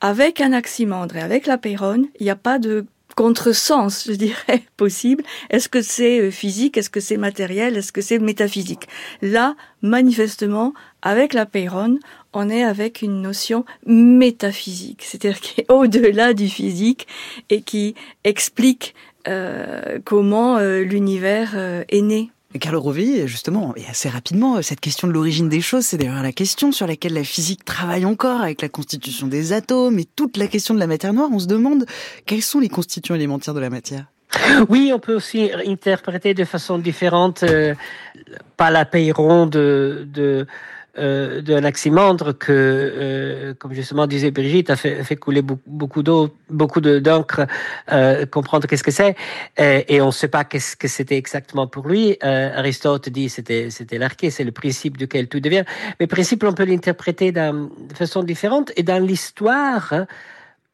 avec Anaximandre et avec la Péronne, il n'y a pas de contresens, je dirais, possible. Est-ce que c'est physique? Est-ce que c'est matériel? Est-ce que c'est métaphysique? Là, manifestement, avec la Péronne, on est avec une notion métaphysique, c'est-à-dire qui est au-delà du physique et qui explique euh, comment euh, l'univers euh, est né. Carl Rovi, justement, et assez rapidement, cette question de l'origine des choses, c'est d'ailleurs la question sur laquelle la physique travaille encore avec la constitution des atomes et toute la question de la matière noire. On se demande quels sont les constituants élémentaires de la matière? Oui, on peut aussi interpréter de façon différente, euh, pas la payron de, de euh, de Anaximandre que, euh, comme justement disait Brigitte, a fait, fait couler beaucoup d'eau, beaucoup d'encre, euh, comprendre qu'est-ce que c'est, et, on ne sait pas qu'est-ce que c'était exactement pour lui. Euh, Aristote dit c'était c'était l'arché, c'est le principe duquel tout devient. Mais principe, on peut l'interpréter de façon différente, et dans l'histoire,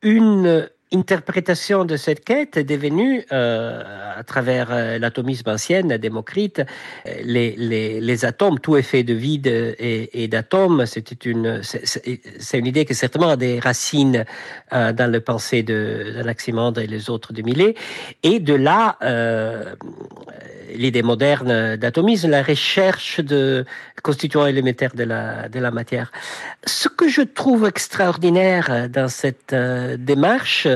une interprétation de cette quête est devenue, euh, à travers euh, l'atomisme ancien, Démocrite, euh, les, atomes, tout est fait de vide et, d'atomes. C'est une idée qui certainement a des racines dans le pensée d'Anaximandre et les autres de Millet. Et de là, l'idée moderne d'atomisme, la recherche de constituants élémentaires de la, de la matière. Ce que je trouve extraordinaire dans cette euh, démarche,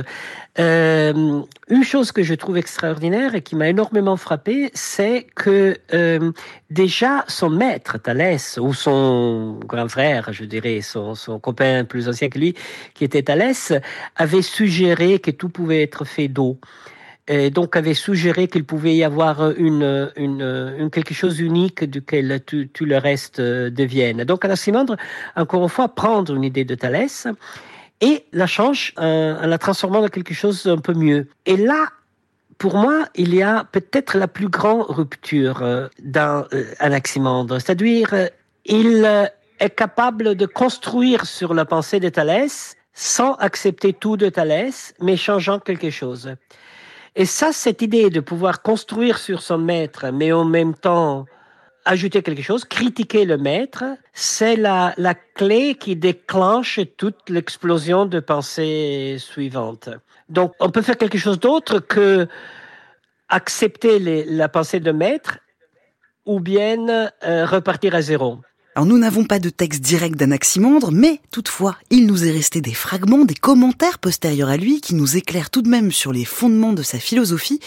euh, une chose que je trouve extraordinaire et qui m'a énormément frappé, c'est que euh, déjà son maître, Thalès, ou son grand frère, je dirais, son, son copain plus ancien que lui, qui était Thalès, avait suggéré que tout pouvait être fait d'eau et donc avait suggéré qu'il pouvait y avoir une, une, une, quelque chose unique duquel tout, tout le reste devienne. Donc Anaximandre, encore une fois, prendre une idée de Thalès et la change euh, en la transformant en quelque chose un peu mieux. Et là, pour moi, il y a peut-être la plus grande rupture euh, dans euh, Anaximandre, c'est-à-dire il est capable de construire sur la pensée de Thalès sans accepter tout de Thalès, mais changeant quelque chose. Et ça, cette idée de pouvoir construire sur son maître, mais en même temps ajouter quelque chose, critiquer le maître, c'est la, la clé qui déclenche toute l'explosion de pensée suivante. Donc, on peut faire quelque chose d'autre que accepter les, la pensée de maître ou bien euh, repartir à zéro. Alors nous n'avons pas de texte direct d'Anaximandre, mais toutefois, il nous est resté des fragments, des commentaires postérieurs à lui qui nous éclairent tout de même sur les fondements de sa philosophie.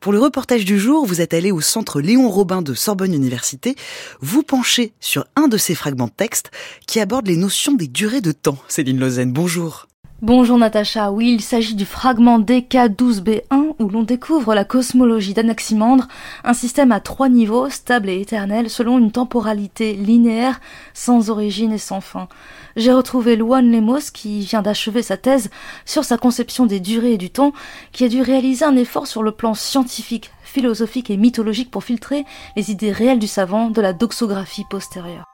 Pour le reportage du jour, vous êtes allé au centre Léon Robin de Sorbonne Université. Vous penchez sur un de ces fragments de texte qui aborde les notions des durées de temps. Céline Lausanne, bonjour. Bonjour Natacha, oui, il s'agit du fragment DK12B1 où l'on découvre la cosmologie d'Anaximandre, un système à trois niveaux, stable et éternel, selon une temporalité linéaire, sans origine et sans fin. J'ai retrouvé Luan Lemos qui vient d'achever sa thèse sur sa conception des durées et du temps, qui a dû réaliser un effort sur le plan scientifique, philosophique et mythologique pour filtrer les idées réelles du savant de la doxographie postérieure.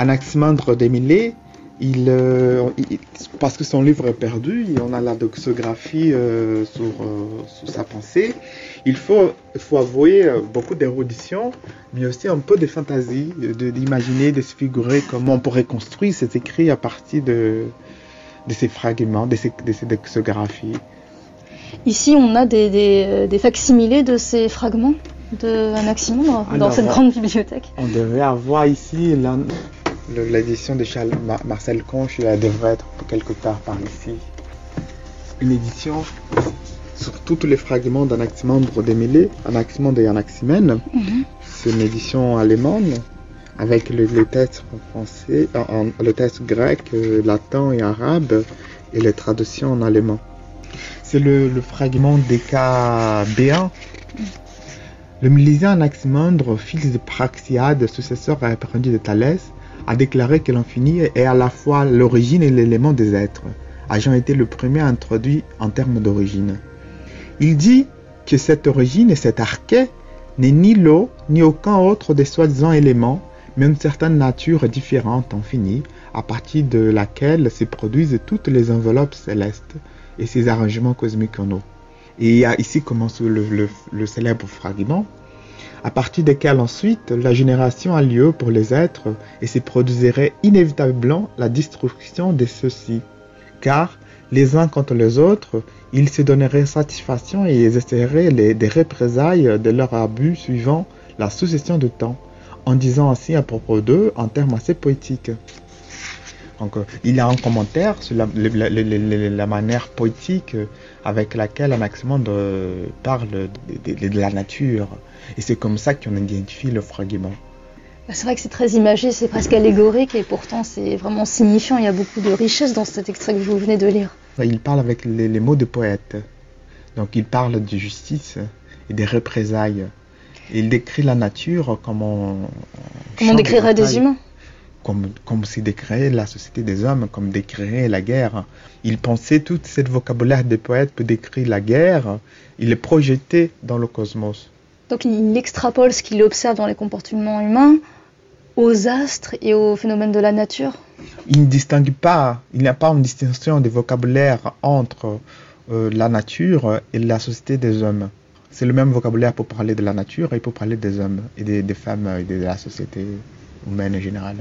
Anaximandre d'Émilé, euh, il, parce que son livre est perdu, on a la doxographie euh, sur, euh, sur, sa pensée, il faut, faut avouer beaucoup d'érudition, mais aussi un peu de fantaisie, d'imaginer, de, se figurer comment on pourrait construire cet écrit à partir de, de ces fragments, de ces, de ces doxographies. Ici, on a des, des, des facsimilés de ces fragments de Anaximandre dans cette grande bibliothèque. On devrait avoir ici l'édition de Charles Marcel Conche, elle devrait être quelque part par ici. Une édition sur tous les fragments d'Anaximandre démêlés, Anaximandre et Anaximène. Mhm. C'est une édition allemande avec le, texte français, le texte grec, euh, latin et arabe et les traductions en allemand. C'est le, fragment cas B1. Le milésien Anaximandre, fils de Praxiade, successeur et apprenti de Thalès, a déclaré que l'infini est à la fois l'origine et l'élément des êtres, ayant été le premier introduit en termes d'origine. Il dit que cette origine et cet arché n'est ni l'eau ni aucun autre des soi-disant éléments, mais une certaine nature différente, infinie, à partir de laquelle se produisent toutes les enveloppes célestes et ses arrangements cosmiques en eau. Et ici commence le, le célèbre fragment à partir desquels ensuite la génération a lieu pour les êtres et se produirait inévitablement la destruction de ceux-ci. Car, les uns contre les autres, ils se donneraient satisfaction et essaieraient des représailles de leur abus suivant la succession de temps, en disant ainsi à propos d'eux en termes assez poétiques. Donc, il y a un commentaire sur la, manière poétique avec laquelle Anaximander parle de la nature, et c'est comme ça qu'on identifie le fragment. Bah, c'est vrai que c'est très imagé, c'est presque allégorique et pourtant c'est vraiment signifiant. Il y a beaucoup de richesse dans cet extrait que vous venez de lire. Il parle avec les, mots de poète. Donc il parle de justice et des représailles. Il décrit la nature comme on. Comme on décrirait des humains comme, comme s'il décrirait la société des hommes, comme décrirait la guerre. Il pensait tout ce vocabulaire des poètes pour décrire la guerre, il est projeté dans le cosmos. Donc il extrapole ce qu'il observe dans les comportements humains aux astres et aux phénomènes de la nature. Il ne distingue pas, il n'y a pas une distinction de vocabulaire entre euh, la nature et la société des hommes. C'est le même vocabulaire pour parler de la nature et pour parler des hommes et des, des femmes et de la société humaine en général.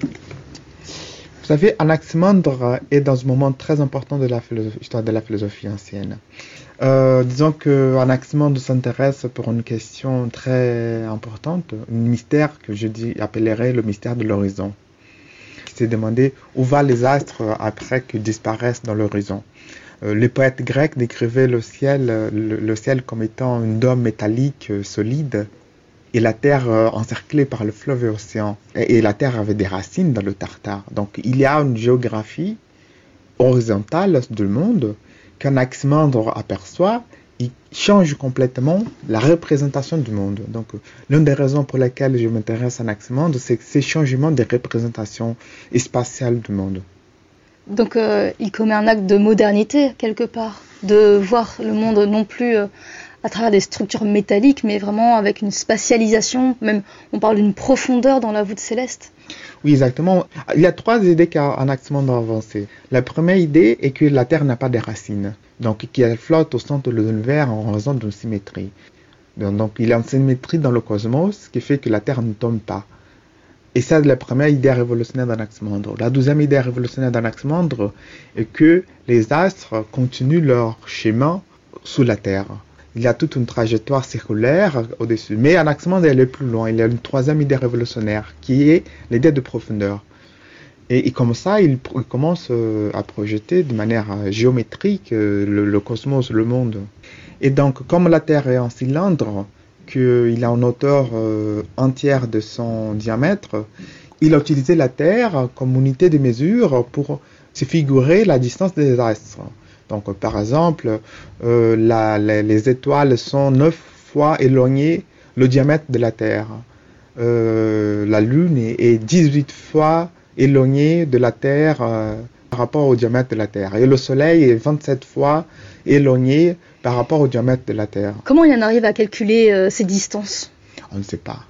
Vous savez, Anaximandre est dans un moment très important de l'histoire de la philosophie ancienne. Euh, disons que Anaximandre s'intéresse pour une question très importante, un mystère que je dis, appellerais le mystère de l'horizon. Il s'est demandé où vont les astres après qu'ils disparaissent dans l'horizon. Euh, les poètes grecs décrivaient le ciel, le, ciel comme étant une dôme métallique euh, solide et la terre encerclée par le fleuve et l'océan. Et, la terre avait des racines dans le Tartare. Donc il y a une géographie horizontale du monde qu'Anaximandre aperçoit, il change complètement la représentation du monde. Donc, l'une des raisons pour lesquelles je m'intéresse à Anaximandre, c'est ces changements de représentation spatiale du monde. Donc, euh, il commet un acte de modernité, quelque part, de voir le monde non plus euh, à travers des structures métalliques, mais vraiment avec une spatialisation, même on parle d'une profondeur dans la voûte céleste. Oui, exactement. Il y a trois idées qu'Anaximandre a avancées. La première idée est que la Terre n'a pas de racines, donc qu'elle flotte au centre de l'univers en raison d'une symétrie. Donc il y a une symétrie dans le cosmos qui fait que la Terre ne tombe pas. Et ça, c'est la première idée révolutionnaire d'Anaximandre. La deuxième idée révolutionnaire d'Anaximandre est que les astres continuent leur chemin sous la Terre il y a toute une trajectoire circulaire au-dessus. Mais Anaximandre est allé plus loin. Il y a une troisième idée révolutionnaire qui est l'idée de profondeur. Et, comme ça, il, commence euh, à projeter de manière euh, géométrique euh, le, cosmos, le monde. Et donc, comme la Terre est un cylindre, qu'il a une hauteur entière de son diamètre, il a utilisé la Terre comme unité de mesure pour se figurer la distance des astres. Donc, par exemple, euh, les étoiles sont neuf fois éloignées le diamètre de la Terre. Euh, la Lune est, 18 fois éloignée de la Terre euh, par rapport au diamètre de la Terre. Et le Soleil est 27 fois éloigné par rapport au diamètre de la Terre. Comment il en arrive à calculer ces distances? On ne sait pas.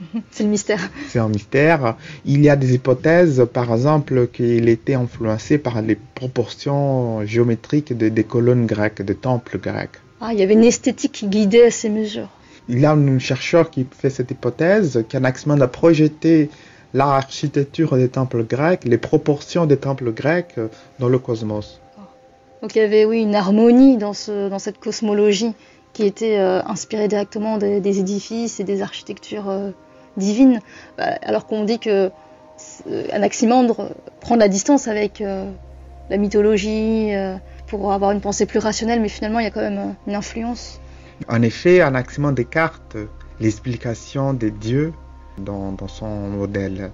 C'est le mystère. C'est un mystère. Il y a des hypothèses, par exemple, qu'il était influencé par les proportions géométriques des colonnes grecques, des temples grecs. Ah, il y avait une esthétique qui guidait ces mesures. Il y a un chercheur qui fait cette hypothèse qu'Anaximander a projeté l'architecture des temples grecs, les proportions des temples grecs dans le cosmos. Donc il y avait oui une harmonie dans, ce, dans cette cosmologie qui était euh, inspirée directement des, édifices et des architectures euh, divine, bah, alors qu'on dit que euh, Anaximandre prend de la distance avec euh, la mythologie euh, pour avoir une pensée plus rationnelle, mais finalement il y a quand même une influence. En effet, Anaximandre écarte l'explication des dieux dans, son modèle,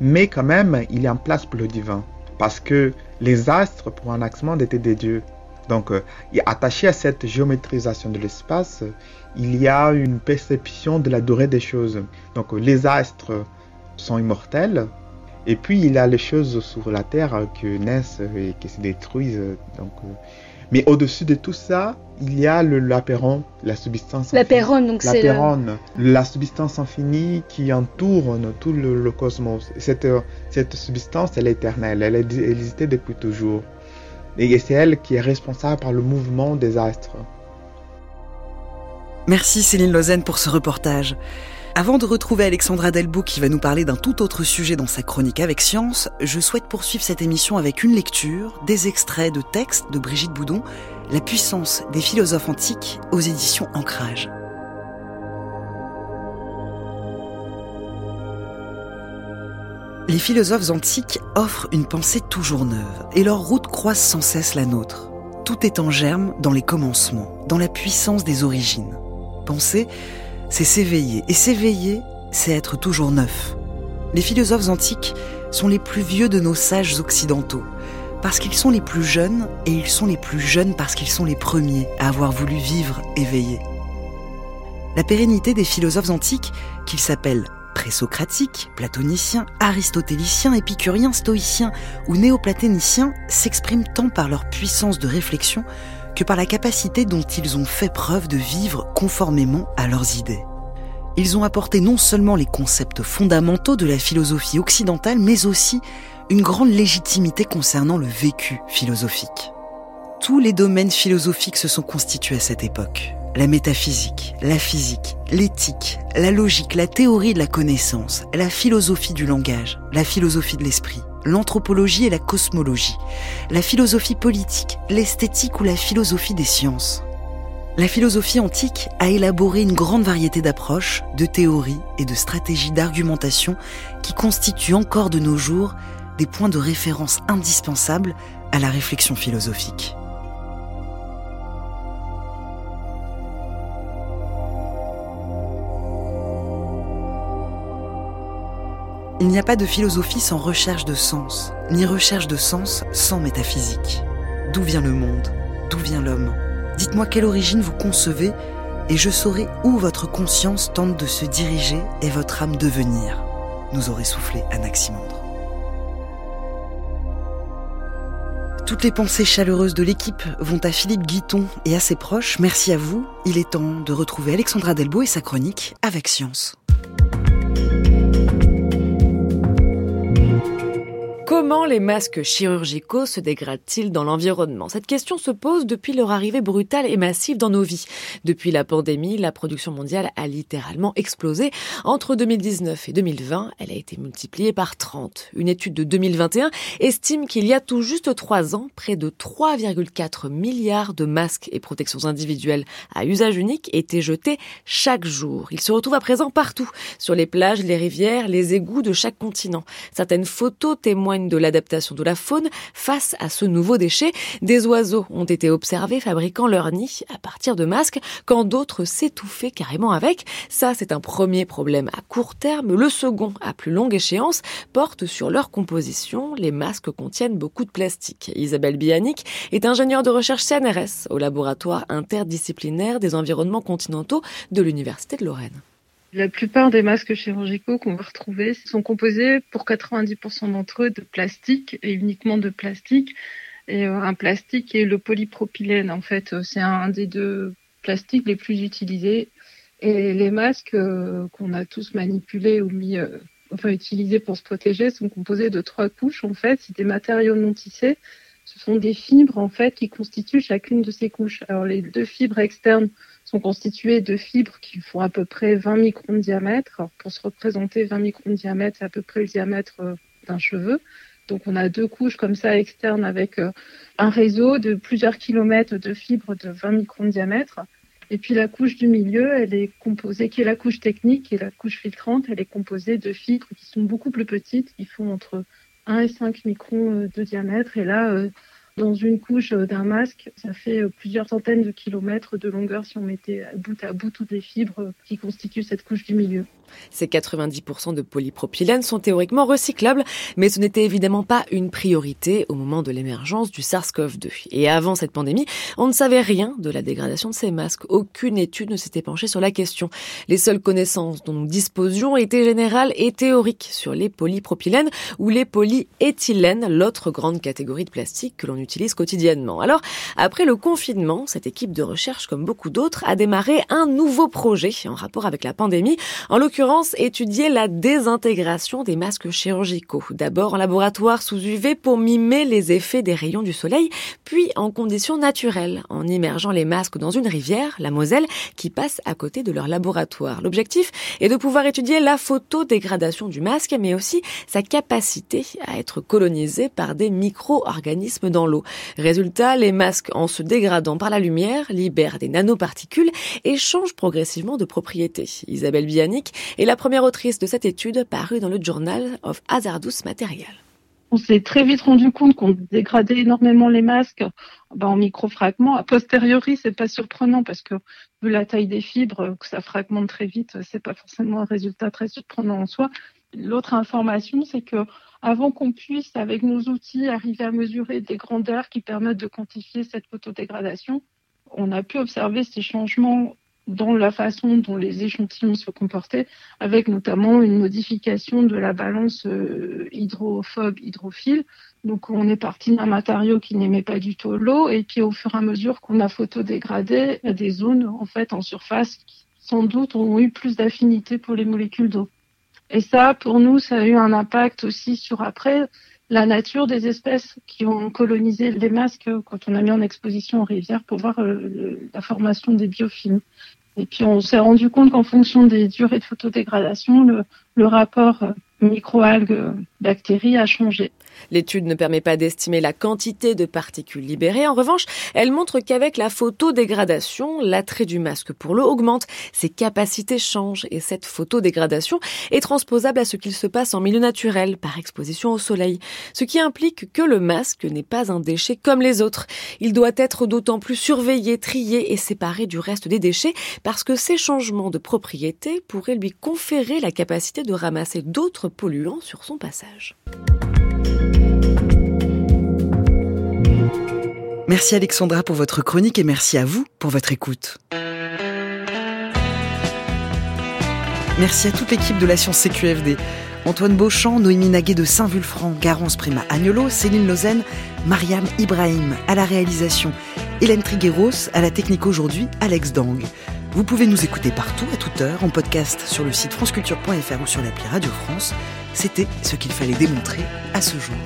mais quand même il a en place pour le divin, parce que les astres pour Anaximandre étaient des dieux. Donc, attaché à cette géométrisation de l'espace, il y a une perception de la durée des choses. Donc les astres sont immortels, et puis il y a les choses sur la Terre qui naissent et qui se détruisent. Donc, euh, mais au-dessus de tout ça, il y a l'apéron, la substance. L'apéron, donc c'est. la substance infinie qui entoure tout le, cosmos. Cette, cette substance, elle est éternelle, elle, est, elle existait depuis toujours. Et c'est elle qui est responsable par le mouvement des astres. Merci Céline Lausanne pour ce reportage. Avant de retrouver Alexandra Delbo qui va nous parler d'un tout autre sujet dans sa chronique avec science, je souhaite poursuivre cette émission avec une lecture, des extraits de textes de Brigitte Boudon, La puissance des philosophes antiques aux éditions Ancrage. Les philosophes antiques offrent une pensée toujours neuve et leur route croise sans cesse la nôtre. Tout est en germe dans les commencements, dans la puissance des origines c'est s'éveiller. Et s'éveiller, c'est être toujours neuf. Les philosophes antiques sont les plus vieux de nos sages occidentaux, parce qu'ils sont les plus jeunes, et ils sont les plus jeunes parce qu'ils sont les premiers à avoir voulu vivre éveillés. La pérennité des philosophes antiques, qu'ils s'appellent présocratiques, platoniciens, aristotéliciens, épicuriens, stoïciens ou néoplatoniciens, s'exprime tant par leur puissance de réflexion que par la capacité dont ils ont fait preuve de vivre conformément à leurs idées. Ils ont apporté non seulement les concepts fondamentaux de la philosophie occidentale, mais aussi une grande légitimité concernant le vécu philosophique. Tous les domaines philosophiques se sont constitués à cette époque. La métaphysique, la physique, l'éthique, la logique, la théorie de la connaissance, la philosophie du langage, la philosophie de l'esprit, l'anthropologie et la cosmologie, la philosophie politique, l'esthétique ou la philosophie des sciences. La philosophie antique a élaboré une grande variété d'approches, de théories et de stratégies d'argumentation qui constituent encore de nos jours des points de référence indispensables à la réflexion philosophique. Il n'y a pas de philosophie sans recherche de sens, ni recherche de sens sans métaphysique. D'où vient le monde? D'où vient l'homme? Dites-moi quelle origine vous concevez et je saurai où votre conscience tente de se diriger et votre âme devenir, nous aurait soufflé Anaximandre. Toutes les pensées chaleureuses de l'équipe vont à Philippe Guiton et à ses proches. Merci à vous. Il est temps de retrouver Alexandra Delbo et sa chronique avec science. Marco Comment les masques chirurgicaux se dégradent-ils dans l'environnement? Cette question se pose depuis leur arrivée brutale et massive dans nos vies. Depuis la pandémie, la production mondiale a littéralement explosé. Entre 2019 et 2020, elle a été multipliée par 30. Une étude de 2021 estime qu'il y a tout juste trois ans, près de 3,4 milliards de masques et protections individuelles à usage unique étaient jetés chaque jour. Ils se retrouvent à présent partout, sur les plages, les rivières, les égouts de chaque continent. Certaines photos témoignent de l'adaptation de la faune face à ce nouveau déchet. Des oiseaux ont été observés fabriquant leur nid à partir de masques quand d'autres s'étouffaient carrément avec. Ça, c'est un premier problème à court terme. Le second, à plus longue échéance, porte sur leur composition. Les masques contiennent beaucoup de plastique. Isabelle Bianic est ingénieure de recherche CNRS au laboratoire interdisciplinaire des environnements continentaux de l'Université de Lorraine. La plupart des masques chirurgicaux qu'on va retrouver sont composés pour 90% d'entre eux de plastique et uniquement de plastique. Et euh, un plastique est le polypropylène. En fait, c'est un des deux plastiques les plus utilisés. Et les masques euh, qu'on a tous manipulés ou mis, euh, enfin utilisés pour se protéger, sont composés de trois couches. En fait, c'est des matériaux non tissés. Ce sont des fibres en fait qui constituent chacune de ces couches. Alors les deux fibres externes sont constituées de fibres qui font à peu près 20 microns de diamètre. pour se représenter 20 microns de diamètre, c'est à peu près le diamètre euh, d'un cheveu. Donc on a deux couches comme ça externes avec euh, un réseau de plusieurs kilomètres de fibres de 20 microns de diamètre. Et puis la couche du milieu, elle est composée, qui est la couche technique, est la couche filtrante, elle est composée de fibres qui sont beaucoup plus petites, qui font entre 1 et 5 microns euh, de diamètre. Et là, dans une couche euh, d'un masque, ça fait euh, plusieurs centaines de kilomètres de longueur si on mettait bout à bout toutes les fibres qui constituent cette couche du milieu. Ces 90% de polypropylène sont théoriquement recyclables, mais ce n'était évidemment pas une priorité au moment de l'émergence du SARS-CoV-2. Et avant cette pandémie, on ne savait rien de la dégradation de ces masques. Aucune étude ne s'était penchée sur la question. Les seules connaissances dont nous disposions étaient générales et théoriques sur les polypropylènes ou les polyéthylènes, l'autre grande catégorie de plastique que l'on utilise quotidiennement. Alors, après le confinement, cette équipe de recherche, comme beaucoup d'autres, a démarré un nouveau projet en rapport avec la pandémie, en l'occurrence étudier la désintégration des masques chirurgicaux. D'abord en laboratoire sous UV pour mimer les effets des rayons du soleil, puis en conditions naturelles, en immergeant les masques dans une rivière, la Moselle, qui passe à côté de leur laboratoire. L'objectif est de pouvoir étudier la photodégradation du masque, mais aussi sa capacité à être colonisé par des micro-organismes dans l'eau. Résultat, les masques, en se dégradant par la lumière, libèrent des nanoparticules et changent progressivement de propriété. Isabelle Bianic et la première autrice de cette étude parue dans le Journal of Hazardous Material. On s'est très vite rendu compte qu'on dégradait énormément les masques ben, en microfragments. A posteriori, c'est pas surprenant parce que vu la taille des fibres, que ça fragmente très vite, c'est pas forcément un résultat très surprenant en soi. L'autre information, c'est que avant qu'on puisse, avec nos outils, arriver à mesurer des grandeurs qui permettent de quantifier cette photodégradation, on a pu observer ces changements dans la façon dont les échantillons se comportaient, avec notamment une modification de la balance euh, hydrophobe-hydrophile. Donc on est parti d'un matériau qui n'aimait pas du tout l'eau et puis au fur et à mesure qu'on a photodégradé, des zones en fait en surface qui sans doute ont eu plus d'affinité pour les molécules d'eau. Et ça, pour nous, ça a eu un impact aussi sur après la nature des espèces qui ont colonisé les masques quand on a mis en exposition en rivière pour voir euh, la formation des biofilms. Et puis on s'est rendu compte qu'en fonction des durées de photodégradation, le, le rapport euh, microalgues bactéries a changé. L'étude ne permet pas d'estimer la quantité de particules libérées. En revanche, elle montre qu'avec la photodégradation, l'attrait du masque pour l'eau augmente, ses capacités changent et cette photodégradation est transposable à ce qu'il se passe en milieu naturel, par exposition au soleil. Ce qui implique que le masque n'est pas un déchet comme les autres. Il doit être d'autant plus surveillé, trié et séparé du reste des déchets parce que ces changements de propriété pourraient lui conférer la capacité de ramasser d'autres polluants sur son passage. Merci Alexandra pour votre chronique et merci à vous pour votre écoute. Merci à toute l'équipe de la Science CQFD. Antoine Beauchamp, Noémie Naguet de Saint-Vulfranc, Garance Prima Agnolo, Céline Lausanne, Mariam Ibrahim à la réalisation, Hélène Trigueros à la technique aujourd'hui, Alex Dang. Vous pouvez nous écouter partout, à toute heure, en podcast sur le site franceculture.fr ou sur l'appli Radio France. C'était ce qu'il fallait démontrer à ce jour.